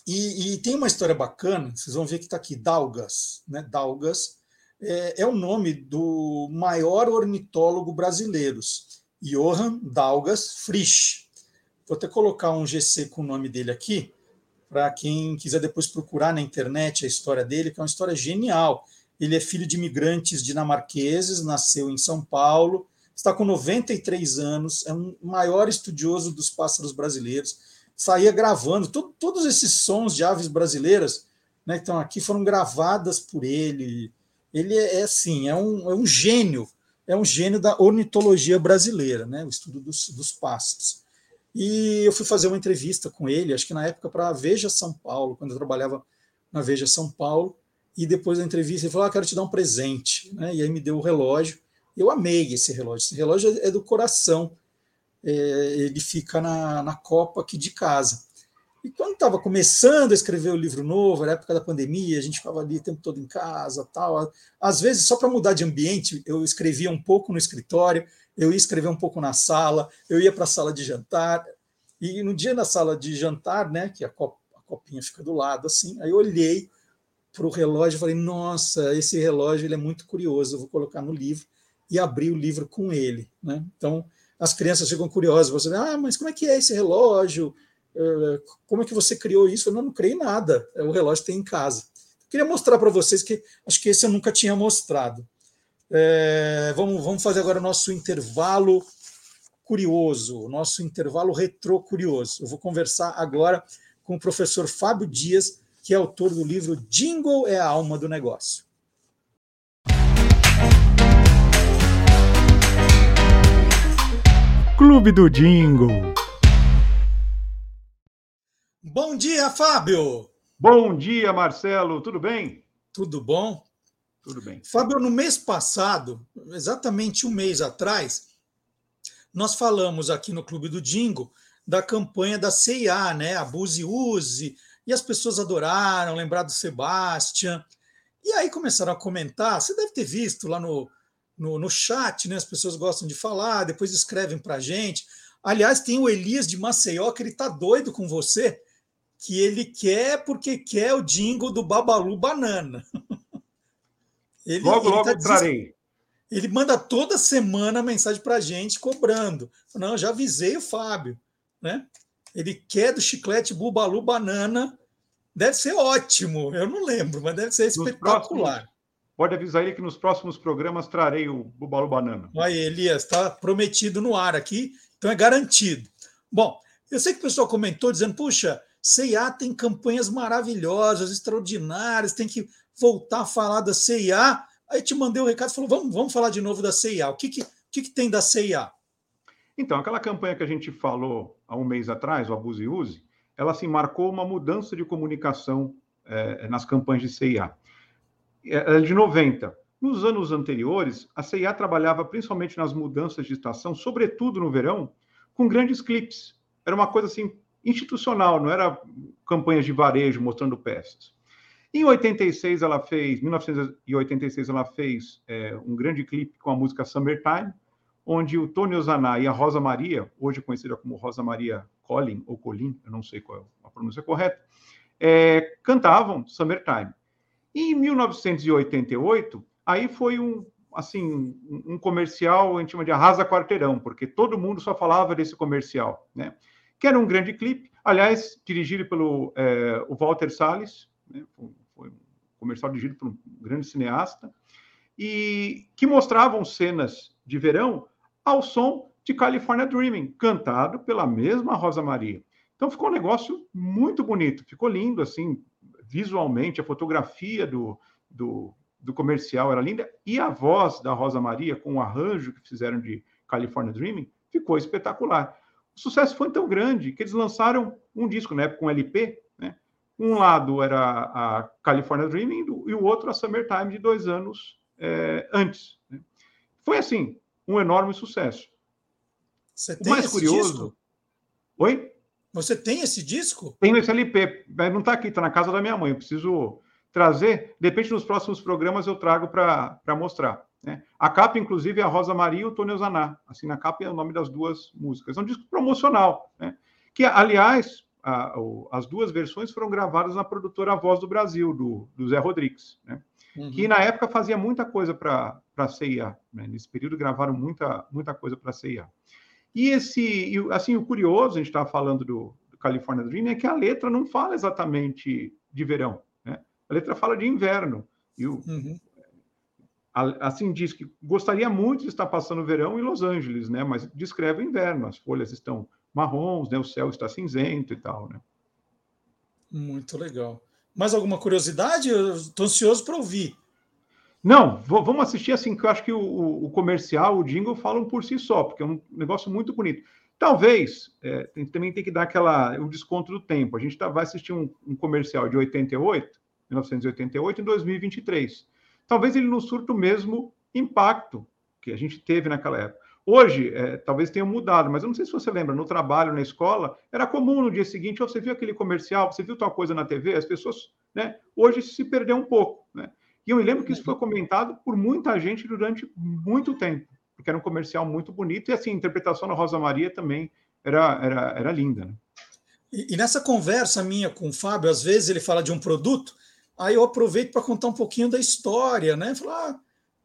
Speaker 1: E, e tem uma história bacana, vocês vão ver que está aqui, Dalgas, né? Dalgas é, é o nome do maior ornitólogo brasileiro, Johann Dalgas Frisch. Vou até colocar um GC com o nome dele aqui, para quem quiser depois procurar na internet a história dele, que é uma história genial. Ele é filho de imigrantes dinamarqueses, nasceu em São Paulo, está com 93 anos, é um maior estudioso dos pássaros brasileiros, saía gravando, to todos esses sons de aves brasileiras né, que estão aqui foram gravadas por ele. Ele é, é assim, é um, é um gênio, é um gênio da ornitologia brasileira, né, o estudo dos, dos pássaros. E eu fui fazer uma entrevista com ele, acho que na época para a Veja São Paulo, quando eu trabalhava na Veja São Paulo. E depois da entrevista, ele falou: ah, quero te dar um presente. Né? E aí me deu o relógio. Eu amei esse relógio. Esse relógio é do coração. É, ele fica na, na copa aqui de casa. E quando estava começando a escrever o livro novo, era época da pandemia, a gente ficava ali o tempo todo em casa, tal. Às vezes, só para mudar de ambiente, eu escrevia um pouco no escritório, eu ia escrever um pouco na sala, eu ia para a sala de jantar, e no dia na sala de jantar, né, que a, cop, a copinha fica do lado, assim, aí eu olhei para o relógio e falei, nossa, esse relógio ele é muito curioso, eu vou colocar no livro, e abri o livro com ele. Né? Então, as crianças ficam curiosas, você ah, mas como é que é esse relógio? Eh, como é que você criou isso? Eu não, não criei nada, é o relógio tem em casa. Eu queria mostrar para vocês que acho que esse eu nunca tinha mostrado. É, vamos, vamos fazer agora o nosso intervalo curioso, o nosso intervalo retrô curioso. Eu vou conversar agora com o professor Fábio Dias, que é autor do livro Jingle é a alma do negócio.
Speaker 10: Clube do Jingle.
Speaker 1: Bom dia, Fábio.
Speaker 10: Bom dia, Marcelo. Tudo bem?
Speaker 1: Tudo bom?
Speaker 10: Tudo bem.
Speaker 1: Fábio, no mês passado, exatamente um mês atrás, nós falamos aqui no Clube do Dingo da campanha da CIA, né? Abuse Use, e as pessoas adoraram, lembrar do Sebastian. E aí começaram a comentar, você deve ter visto lá no, no, no chat, né? As pessoas gostam de falar, depois escrevem para gente. Aliás, tem o Elias de Maceió, que ele tá doido com você, que ele quer porque quer o jingle do Babalu Banana.
Speaker 10: Ele, logo, ele logo tá trarei.
Speaker 1: Ele manda toda semana mensagem para a gente cobrando. Não, já avisei o Fábio, né? Ele quer do chiclete Bubalu Banana. Deve ser ótimo. Eu não lembro, mas deve ser espetacular.
Speaker 10: Pode avisar ele que nos próximos programas trarei o Bubalu Banana.
Speaker 1: Aí, Elias, está prometido no ar aqui, então é garantido. Bom, eu sei que o pessoal comentou dizendo, puxa, CIA tem campanhas maravilhosas, extraordinárias, tem que voltar a falar da CIA. Aí te mandei o um recado falou, vamos, vamos falar de novo da CIA. O que, que, que, que tem da CIA?
Speaker 10: Então, aquela campanha que a gente falou há um mês atrás, o Abuse e Use, ela assim, marcou uma mudança de comunicação é, nas campanhas de CIA. É, é de 90. Nos anos anteriores, a CIA trabalhava principalmente nas mudanças de estação, sobretudo no verão, com grandes clipes. Era uma coisa assim institucional, não era campanhas de varejo mostrando peças. Em 86 ela fez, 1986 ela fez é, um grande clipe com a música Summertime, onde o Tony Ozaná e a Rosa Maria, hoje conhecida como Rosa Maria Collin ou Colin, eu não sei qual é a pronúncia correta, é, cantavam Summertime. E em 1988, aí foi um, assim, um comercial, a gente chama de arrasa quarteirão, porque todo mundo só falava desse comercial, né? Que era um grande clipe, aliás, dirigido pelo é, o Walter Salles, né? um comercial dirigido por um grande cineasta, e que mostravam cenas de verão ao som de California Dreaming, cantado pela mesma Rosa Maria. Então ficou um negócio muito bonito, ficou lindo, assim, visualmente, a fotografia do, do, do, comercial era linda, e a voz da Rosa Maria, com o arranjo que fizeram de California Dreaming, ficou espetacular. O sucesso foi tão grande que eles lançaram um disco, na época, um LP? Um lado era a California Dreaming e o outro a Summertime, de dois anos é, antes. Né? Foi, assim, um enorme sucesso.
Speaker 1: Você tem o mais curioso... Disco?
Speaker 10: Oi?
Speaker 1: Você tem esse disco?
Speaker 10: Tenho esse LP, mas não está aqui, está na casa da minha mãe. Eu preciso trazer. De repente, nos próximos programas eu trago para mostrar. Né? A capa, inclusive, é a Rosa Maria e o Tony Zaná. Assim, na capa é o nome das duas músicas. É um disco promocional, né? que, aliás, a, as duas versões foram gravadas na produtora Voz do Brasil, do, do Zé Rodrigues, né? uhum. que na época fazia muita coisa para a CIA. Né? Nesse período gravaram muita, muita coisa para a CIA. E esse, assim, o curioso, a gente estava falando do, do, California Dream, é que a letra não fala exatamente de verão, né? A letra fala de inverno. E o, uhum. assim diz que gostaria muito de estar passando o verão em Los Angeles, né? Mas descreve o inverno. As folhas estão marrons, né? O céu está cinzento e tal, né?
Speaker 1: Muito legal. Mais alguma curiosidade? Estou ansioso para ouvir.
Speaker 10: Não, vamos assistir assim, que eu acho que o, o, comercial, o jingle falam por si só, porque é um negócio muito bonito. Talvez, é, tem, também tem que dar aquela, o desconto do tempo. A gente tá, vai assistir um, um, comercial de 88, 1988, em 2023. Talvez ele não surta o mesmo impacto que a gente teve naquela época. Hoje, é, talvez tenha mudado, mas eu não sei se você lembra, no trabalho, na escola, era comum no dia seguinte, oh, você viu aquele comercial, você viu tal coisa na TV, as pessoas, né? Hoje se perdeu um pouco, né? E eu me lembro que isso foi comentado por muita gente durante muito tempo, porque era um comercial muito bonito e assim, a interpretação da Rosa Maria também era, era, era linda. Né?
Speaker 1: E, e, nessa conversa minha com o Fábio, às vezes ele fala de um produto, aí eu aproveito para contar um pouquinho da história, né? Falar, ah,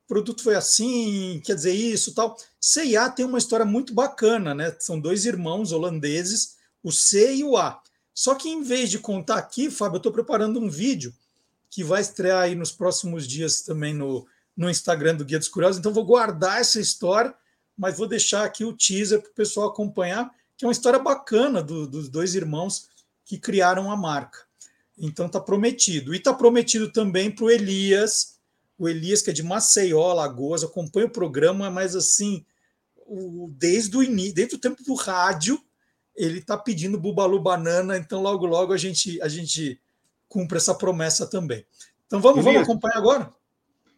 Speaker 1: produto foi assim, quer dizer isso, tal. C&A tem uma história muito bacana, né? São dois irmãos holandeses, o C e o A. Só que em vez de contar aqui, Fábio, eu estou preparando um vídeo que vai estrear aí nos próximos dias também no, no Instagram do Guia dos Curiosos. Então, vou guardar essa história, mas vou deixar aqui o teaser para o pessoal acompanhar, que é uma história bacana do, dos dois irmãos que criaram a marca. Então, está prometido. E está prometido também para o Elias, o Elias, que é de Maceió, Lagoas, acompanha o programa, mas assim, o, desde o início, desde o tempo do rádio, ele está pedindo Bubalu Banana, então logo, logo a gente, a gente cumpra essa promessa também. Então vamos, Elias, vamos acompanhar agora?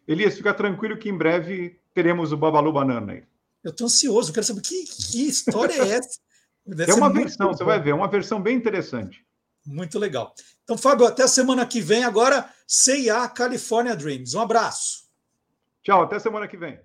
Speaker 10: Elias, fica tranquilo que em breve teremos o Babalu Banana aí.
Speaker 1: Eu estou ansioso, quero saber que, que história é essa.
Speaker 10: Deve é uma versão, você vai ver, é uma versão bem interessante.
Speaker 1: Muito legal. Então, Fábio, até semana que vem. Agora, CIA California Dreams. Um abraço.
Speaker 10: Tchau, até semana que vem.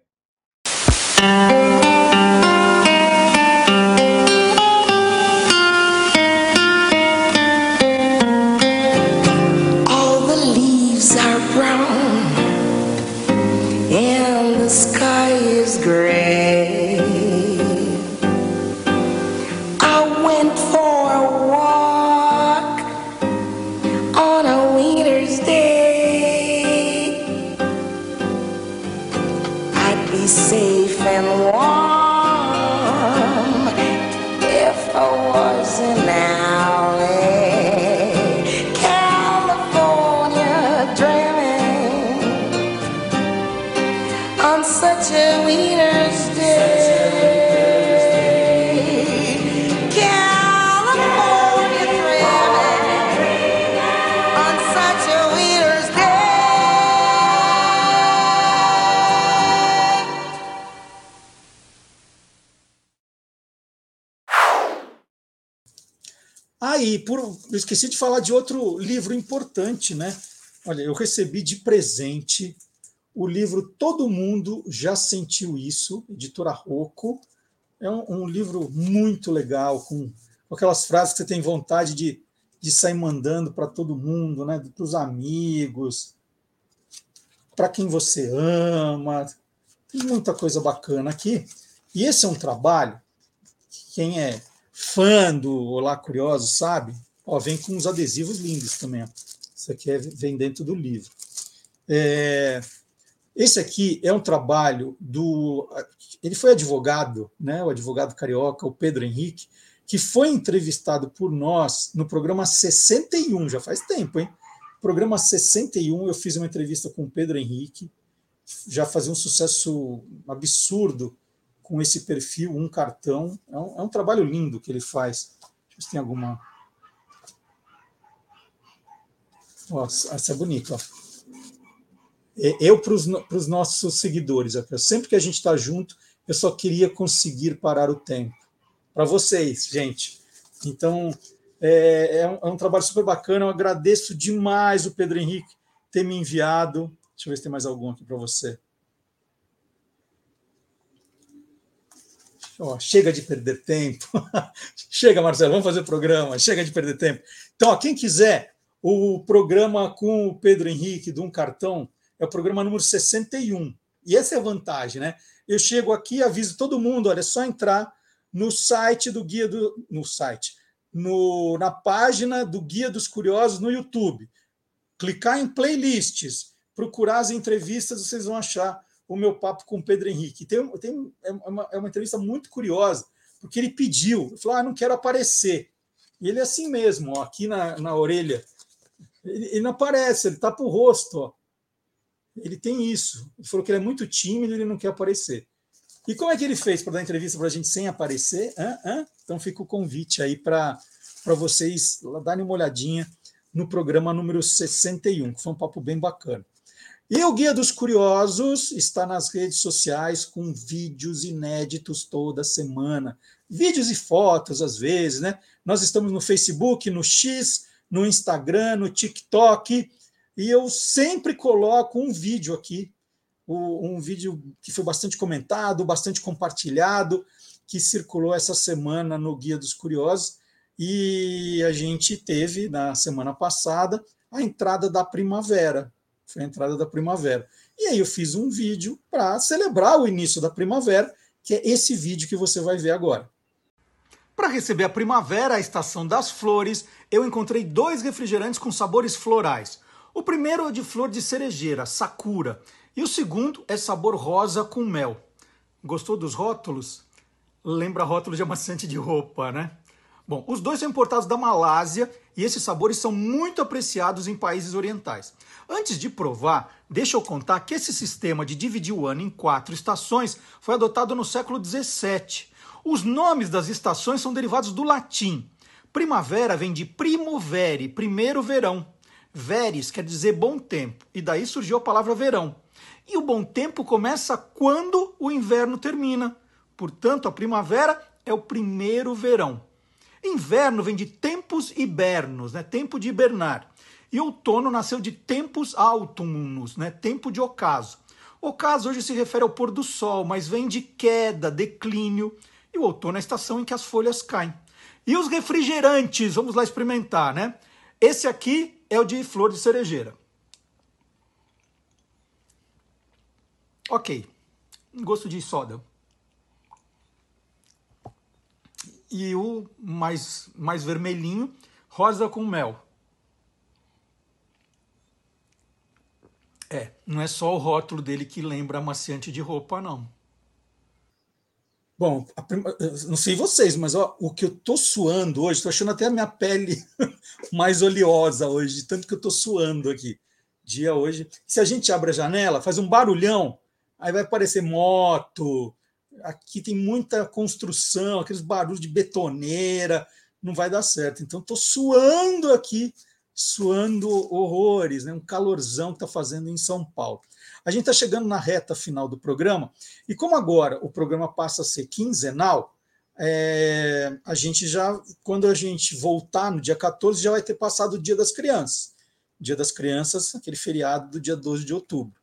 Speaker 11: Safe and warm. If I was in
Speaker 1: eu esqueci de falar de outro livro importante, né? Olha, eu recebi de presente o livro Todo Mundo Já Sentiu Isso, editora Rocco. É um, um livro muito legal, com, aquelas frases que você tem vontade de, de sair mandando para todo mundo, né? para os amigos, para quem você ama. Tem muita coisa bacana aqui. E esse é um trabalho, quem é fã do Olá Curioso sabe, ó, vem com uns adesivos lindos também. Ó. Isso aqui é, vem dentro do livro. É, esse aqui é um trabalho do. Ele foi advogado, né, o advogado carioca, o Pedro Henrique, que foi entrevistado por nós no programa 61, já faz tempo, hein? Programa 61, eu fiz uma entrevista com o Pedro Henrique, já fazia um sucesso absurdo com esse perfil, um cartão. É um, é um trabalho lindo que ele faz. Deixa eu ver se tem alguma. Nossa, essa é bonita. Ó. Eu, para os nossos seguidores, aqui, sempre que a gente está junto, eu só queria conseguir parar o tempo. Para vocês, gente. Então, é, é, um, é um trabalho super bacana. Eu agradeço demais o Pedro Henrique ter me enviado. Deixa eu ver se tem mais algum aqui para você. Ó, chega de perder tempo. chega, Marcelo, vamos fazer programa. Chega de perder tempo. Então, ó, quem quiser o programa com o Pedro Henrique de um cartão é o programa número 61. E essa é a vantagem, né? Eu chego aqui, aviso todo mundo, olha, é só entrar no site do Guia do no site, no, na página do Guia dos Curiosos no YouTube. Clicar em playlists, procurar as entrevistas, vocês vão achar o meu papo com o Pedro Henrique. Tem, tem, é, uma, é uma entrevista muito curiosa, porque ele pediu, falou: ah, não quero aparecer. E ele é assim mesmo, ó, aqui na, na orelha. Ele, ele não aparece, ele tapa o rosto. Ó. Ele tem isso. Ele falou que ele é muito tímido e ele não quer aparecer. E como é que ele fez para dar entrevista para a gente sem aparecer? Hã? Hã? Então fica o convite aí para vocês darem uma olhadinha no programa número 61, que foi um papo bem bacana. E o Guia dos Curiosos está nas redes sociais com vídeos inéditos toda semana. Vídeos e fotos, às vezes, né? Nós estamos no Facebook, no X, no Instagram, no TikTok, e eu sempre coloco um vídeo aqui, um vídeo que foi bastante comentado, bastante compartilhado, que circulou essa semana no Guia dos Curiosos, e a gente teve, na semana passada, a entrada da primavera, foi a entrada da primavera. E aí eu fiz um vídeo para celebrar o início da primavera, que é esse vídeo que você vai ver agora. Para receber a primavera, a estação das flores, eu encontrei dois refrigerantes com sabores florais. O primeiro é de flor de cerejeira, sakura, e o segundo é sabor rosa com mel. Gostou dos rótulos? Lembra rótulo de amaciante de roupa, né? Bom, os dois são importados da Malásia e esses sabores são muito apreciados em países orientais. Antes de provar, deixa eu contar que esse sistema de dividir o ano em quatro estações foi adotado no século XVII. Os nomes das estações são derivados do latim. Primavera vem de primovere, primeiro verão. Veres quer dizer bom tempo, e daí surgiu a palavra verão. E o bom tempo começa quando o inverno termina. Portanto, a primavera é o primeiro verão. Inverno vem de tempus hibernos, né? tempo de hibernar. E outono nasceu de tempus autumnus, né? tempo de ocaso. Ocaso hoje se refere ao pôr do sol, mas vem de queda, declínio, e o outono é a estação em que as folhas caem. E os refrigerantes, vamos lá experimentar, né? Esse aqui é o de flor de cerejeira. Ok, gosto de soda. E o mais, mais vermelhinho, rosa com mel. É, não é só o rótulo dele que lembra amaciante de roupa, não. Bom, não sei vocês, mas ó, o que eu tô suando hoje, tô achando até a minha pele mais oleosa hoje, tanto que eu tô suando aqui. Dia hoje. Se a gente abre a janela, faz um barulhão, aí vai aparecer moto. Aqui tem muita construção, aqueles barulhos de betoneira, não vai dar certo. Então, tô suando aqui suando horrores, né? um calorzão que está fazendo em São Paulo. A gente está chegando na reta final do programa, e como agora o programa passa a ser quinzenal, é, a gente já, quando a gente voltar no dia 14, já vai ter passado o Dia das Crianças. Dia das Crianças, aquele feriado do dia 12 de outubro,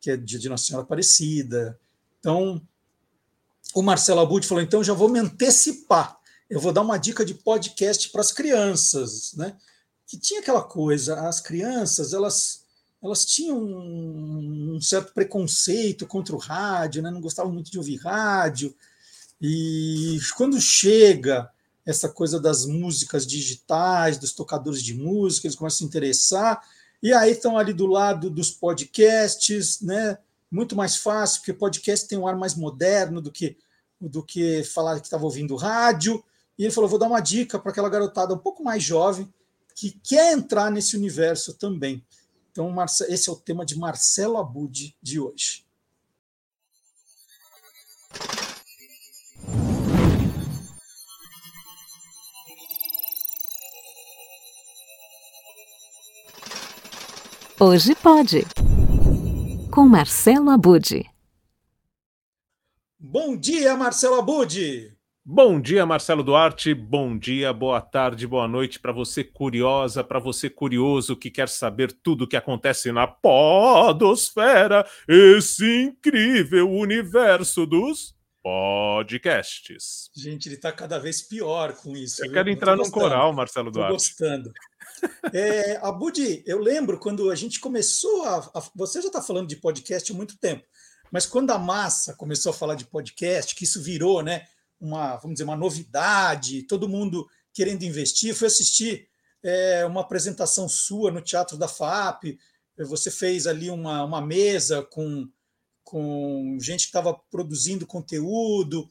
Speaker 1: que é dia de Nossa Senhora Aparecida. Então, o Marcelo Abud falou: então já vou me antecipar. Eu vou dar uma dica de podcast para as crianças, né? que tinha aquela coisa, as crianças, elas elas tinham um certo preconceito contra o rádio, né? não gostavam muito de ouvir rádio. E quando chega essa coisa das músicas digitais, dos tocadores de música, eles começam a se interessar, e aí estão ali do lado dos podcasts, né? Muito mais fácil, porque podcast tem um ar mais moderno do que do que falar que estava ouvindo rádio. E ele falou: vou dar uma dica para aquela garotada um pouco mais jovem, que quer entrar nesse universo também. Então, esse é o tema de Marcelo Abud de hoje.
Speaker 12: Hoje pode. Com Marcelo Abud.
Speaker 1: Bom dia, Marcelo Abud.
Speaker 13: Bom dia, Marcelo Duarte. Bom dia, boa tarde, boa noite para você curiosa, para você curioso que quer saber tudo o que acontece na podosfera, esse incrível universo dos podcasts.
Speaker 1: Gente, ele está cada vez pior com isso.
Speaker 13: Eu viu? quero entrar num coral, Marcelo Duarte.
Speaker 1: Estou gostando. É, Abudi, eu lembro quando a gente começou a, a você já está falando de podcast há muito tempo, mas quando a massa começou a falar de podcast, que isso virou, né? Uma, vamos dizer, uma novidade, todo mundo querendo investir. Fui assistir é, uma apresentação sua no Teatro da FAP, você fez ali uma, uma mesa com, com gente que estava produzindo conteúdo,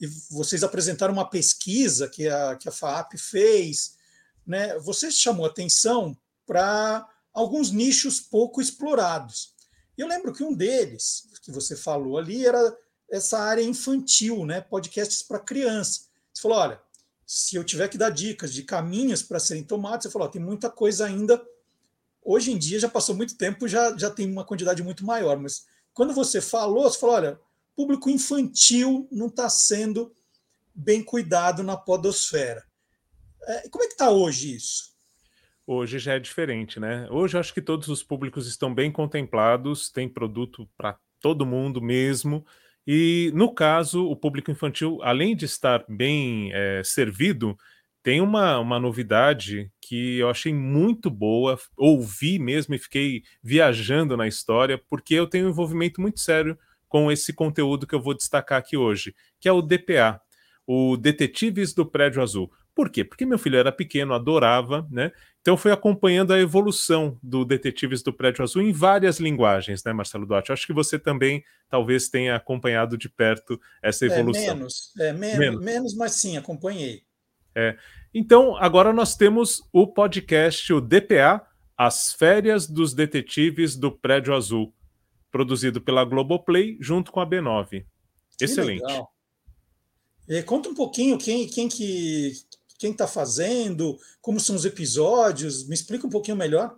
Speaker 1: e vocês apresentaram uma pesquisa que a, que a FAP fez. Né? Você chamou atenção para alguns nichos pouco explorados. Eu lembro que um deles, que você falou ali, era essa área infantil, né? podcasts para criança. Você falou, olha, se eu tiver que dar dicas de caminhos para serem tomados, você falou, tem muita coisa ainda. Hoje em dia já passou muito tempo, já, já tem uma quantidade muito maior, mas quando você falou, você falou, olha, público infantil não está sendo bem cuidado na podosfera. É, como é que está hoje isso?
Speaker 13: Hoje já é diferente, né? Hoje eu acho que todos os públicos estão bem contemplados, tem produto para todo mundo mesmo. E, no caso, o público infantil, além de estar bem é, servido, tem uma, uma novidade que eu achei muito boa, ouvi mesmo e fiquei viajando na história, porque eu tenho um envolvimento muito sério com esse conteúdo que eu vou destacar aqui hoje, que é o DPA, o Detetives do Prédio Azul. Por quê? Porque meu filho era pequeno, adorava, né? Então foi acompanhando a evolução do Detetives do Prédio Azul em várias linguagens, né, Marcelo Duarte? Acho que você também talvez tenha acompanhado de perto essa é, evolução.
Speaker 1: É, menos, é, menos, menos. menos, mas sim, acompanhei.
Speaker 13: É. Então, agora nós temos o podcast, o DPA, As Férias dos Detetives do Prédio Azul, produzido pela Globoplay junto com a B9. Excelente.
Speaker 1: É, conta um pouquinho quem, quem que quem está fazendo, como são os episódios, me explica um pouquinho melhor.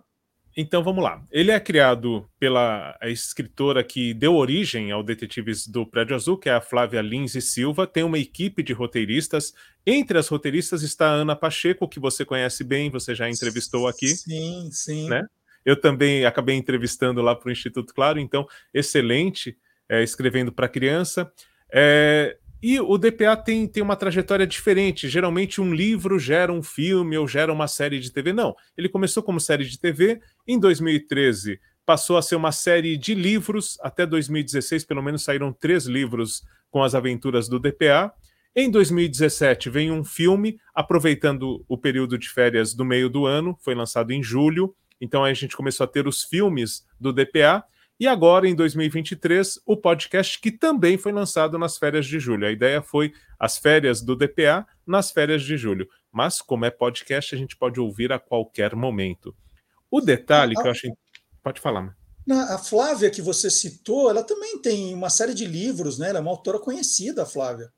Speaker 13: Então vamos lá. Ele é criado pela escritora que deu origem ao Detetives do Prédio Azul, que é a Flávia Lins e Silva. Tem uma equipe de roteiristas. Entre as roteiristas está a Ana Pacheco, que você conhece bem, você já entrevistou aqui.
Speaker 1: Sim, sim.
Speaker 13: Né? eu também acabei entrevistando lá para o Instituto Claro, então, excelente, é, escrevendo para criança. É, e o DPA tem, tem uma trajetória diferente. Geralmente, um livro gera um filme ou gera uma série de TV. Não, ele começou como série de TV. Em 2013, passou a ser uma série de livros. Até 2016, pelo menos, saíram três livros com as aventuras do DPA. Em 2017, vem um filme, aproveitando o período de férias do meio do ano, foi lançado em julho. Então, aí a gente começou a ter os filmes do DPA. E agora, em 2023, o podcast que também foi lançado nas férias de julho. A ideia foi as férias do DPA nas férias de julho. Mas, como é podcast, a gente pode ouvir a qualquer momento. O detalhe que eu achei. Pode falar.
Speaker 1: A Flávia, que você citou, ela também tem uma série de livros, né? Ela é uma autora conhecida, a Flávia.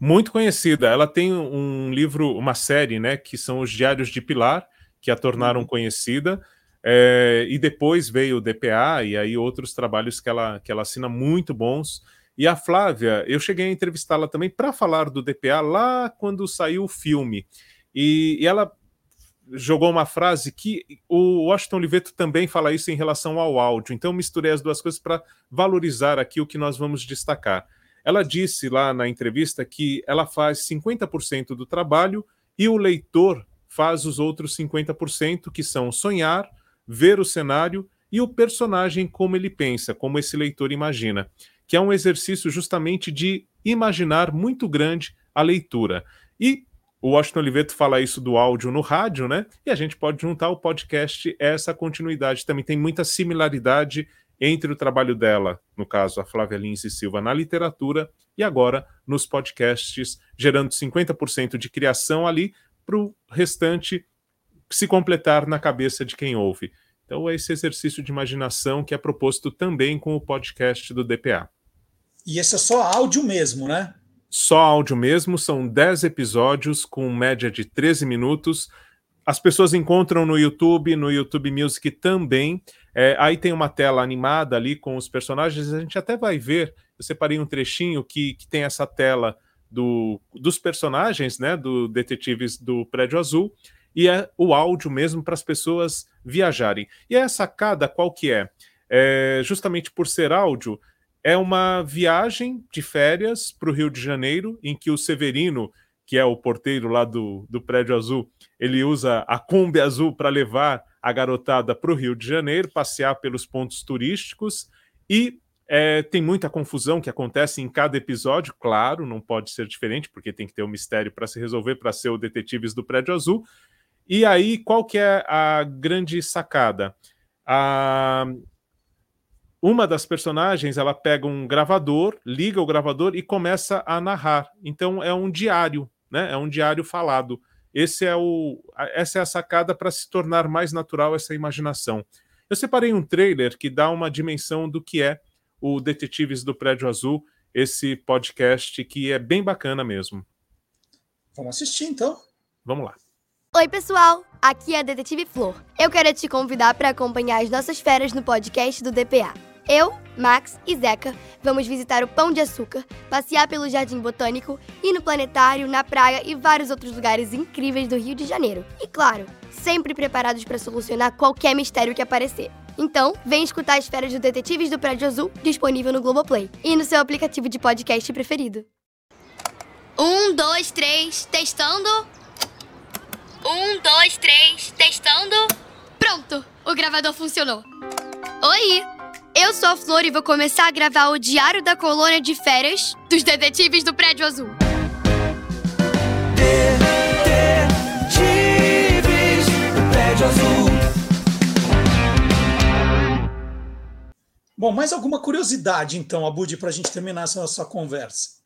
Speaker 13: Muito conhecida. Ela tem um livro, uma série, né? Que são os Diários de Pilar, que a tornaram uhum. conhecida. É, e depois veio o DPA e aí outros trabalhos que ela, que ela assina muito bons. E a Flávia, eu cheguei a entrevistá-la também para falar do DPA lá quando saiu o filme. E, e, ela jogou uma frase que o Washington Oliveto também fala isso em relação ao áudio. Então misturei as duas coisas para valorizar aqui o que nós vamos destacar. Ela disse lá na entrevista que ela faz 50% do trabalho e o leitor faz os outros 50%, que são sonhar, ver o cenário e o personagem como ele pensa, como esse leitor imagina, que é um exercício justamente de imaginar muito grande a leitura. E o Washington Oliveto fala isso do áudio no rádio, né? E a gente pode juntar o podcast essa continuidade. Também tem muita similaridade entre o trabalho dela, no caso a Flávia Lins e Silva, na literatura, e agora nos podcasts, gerando 50% de criação ali para o restante se completar na cabeça de quem ouve. Então, é esse exercício de imaginação que é proposto também com o podcast do DPA.
Speaker 1: E esse é só áudio mesmo, né?
Speaker 13: Só áudio mesmo, são 10 episódios com média de 13 minutos. As pessoas encontram no YouTube, no YouTube Music também. É, aí tem uma tela animada ali com os personagens. A gente até vai ver. Eu separei um trechinho que, que tem essa tela do, dos personagens, né? Do Detetives do Prédio Azul e é o áudio mesmo para as pessoas viajarem. E a sacada qual que é? é? Justamente por ser áudio, é uma viagem de férias para o Rio de Janeiro, em que o Severino, que é o porteiro lá do, do prédio azul, ele usa a Kombi azul para levar a garotada para o Rio de Janeiro, passear pelos pontos turísticos e é, tem muita confusão que acontece em cada episódio, claro, não pode ser diferente, porque tem que ter um mistério para se resolver para ser o Detetives do Prédio Azul. E aí, qual que é a grande sacada? A... Uma das personagens, ela pega um gravador, liga o gravador e começa a narrar. Então, é um diário, né? É um diário falado. Esse é o, essa é a sacada para se tornar mais natural essa imaginação. Eu separei um trailer que dá uma dimensão do que é o Detetives do Prédio Azul, esse podcast que é bem bacana mesmo.
Speaker 1: Vamos assistir então.
Speaker 13: Vamos lá.
Speaker 14: Oi, pessoal! Aqui é a Detetive Flor. Eu quero te convidar para acompanhar as nossas férias no podcast do DPA. Eu, Max e Zeca vamos visitar o Pão de Açúcar, passear pelo Jardim Botânico, ir no planetário, na praia e vários outros lugares incríveis do Rio de Janeiro. E claro, sempre preparados para solucionar qualquer mistério que aparecer. Então, vem escutar as férias do Detetives do Prédio Azul, disponível no Globoplay e no seu aplicativo de podcast preferido.
Speaker 15: Um, dois, três, testando. Um, dois, três, testando.
Speaker 14: Pronto, o gravador funcionou. Oi, eu sou a Flor e vou começar a gravar o Diário da Colônia de Férias dos Detetives do Prédio Azul.
Speaker 16: Detetives do Prédio Azul.
Speaker 1: Bom, mais alguma curiosidade, então, Abud, para a gente terminar essa nossa conversa?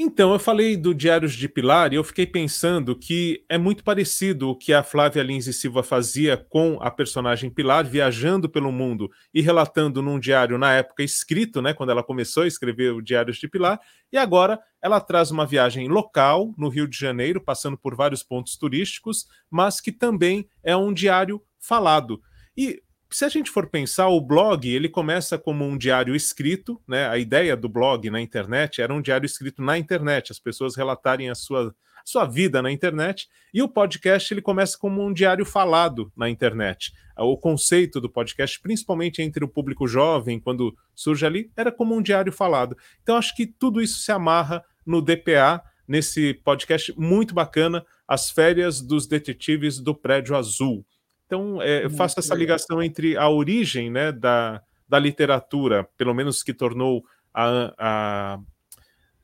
Speaker 13: Então, eu falei do Diários de Pilar e eu fiquei pensando que é muito parecido o que a Flávia Lins e Silva fazia com a personagem Pilar, viajando pelo mundo e relatando num diário na época escrito, né, quando ela começou a escrever o Diários de Pilar, e agora ela traz uma viagem local no Rio de Janeiro, passando por vários pontos turísticos, mas que também é um diário falado. E se a gente for pensar, o blog ele começa como um diário escrito, né? A ideia do blog na internet era um diário escrito na internet, as pessoas relatarem as suas, sua vida na internet. E o podcast ele começa como um diário falado na internet. O conceito do podcast, principalmente entre o público jovem, quando surge ali, era como um diário falado. Então acho que tudo isso se amarra no DPA, nesse podcast muito bacana, As Férias dos Detetives do Prédio Azul. Então, é, eu faço essa ligação entre a origem né, da, da literatura, pelo menos que tornou a, a,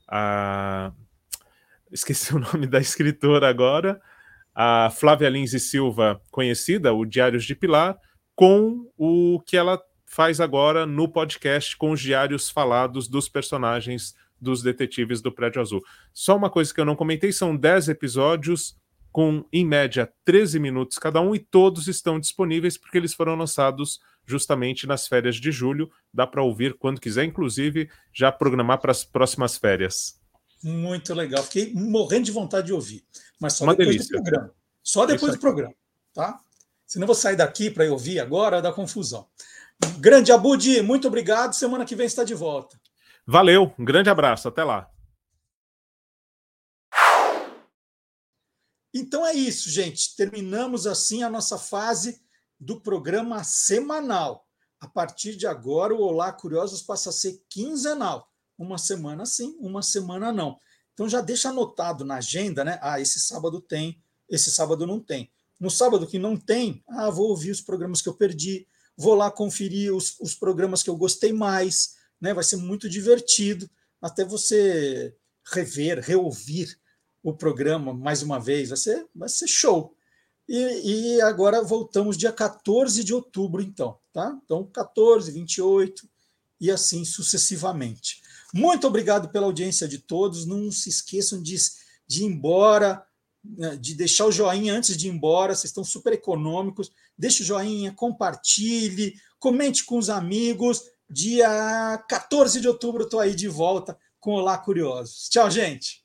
Speaker 13: a, Esqueci o nome da escritora agora, a Flávia Lins e Silva, conhecida, o Diários de Pilar, com o que ela faz agora no podcast com os diários falados dos personagens dos detetives do Prédio Azul. Só uma coisa que eu não comentei: são 10 episódios com, em média, 13 minutos cada um, e todos estão disponíveis porque eles foram lançados justamente nas férias de julho. Dá para ouvir quando quiser, inclusive já programar para as próximas férias.
Speaker 1: Muito legal. Fiquei morrendo de vontade de ouvir. Mas só
Speaker 13: Uma
Speaker 1: depois
Speaker 13: delícia.
Speaker 1: do programa. Só depois do programa, tá? Senão eu vou sair daqui para ouvir agora, dá confusão. Grande Abudi, muito obrigado. Semana que vem está de volta.
Speaker 13: Valeu, um grande abraço, até lá.
Speaker 1: Então é isso, gente. Terminamos assim a nossa fase do programa semanal. A partir de agora, o Olá Curiosos passa a ser quinzenal. Uma semana sim, uma semana não. Então já deixa anotado na agenda, né? Ah, esse sábado tem, esse sábado não tem. No sábado que não tem, ah, vou ouvir os programas que eu perdi, vou lá conferir os, os programas que eu gostei mais, né? Vai ser muito divertido até você rever, reouvir o programa mais uma vez, vai ser, vai ser show. E, e agora voltamos dia 14 de outubro, então, tá? Então, 14, 28 e assim sucessivamente. Muito obrigado pela audiência de todos. Não se esqueçam de, de ir embora, né, de deixar o joinha antes de ir embora. Vocês estão super econômicos. Deixe o joinha, compartilhe, comente com os amigos. Dia 14 de outubro estou aí de volta com Olá Curiosos. Tchau, gente!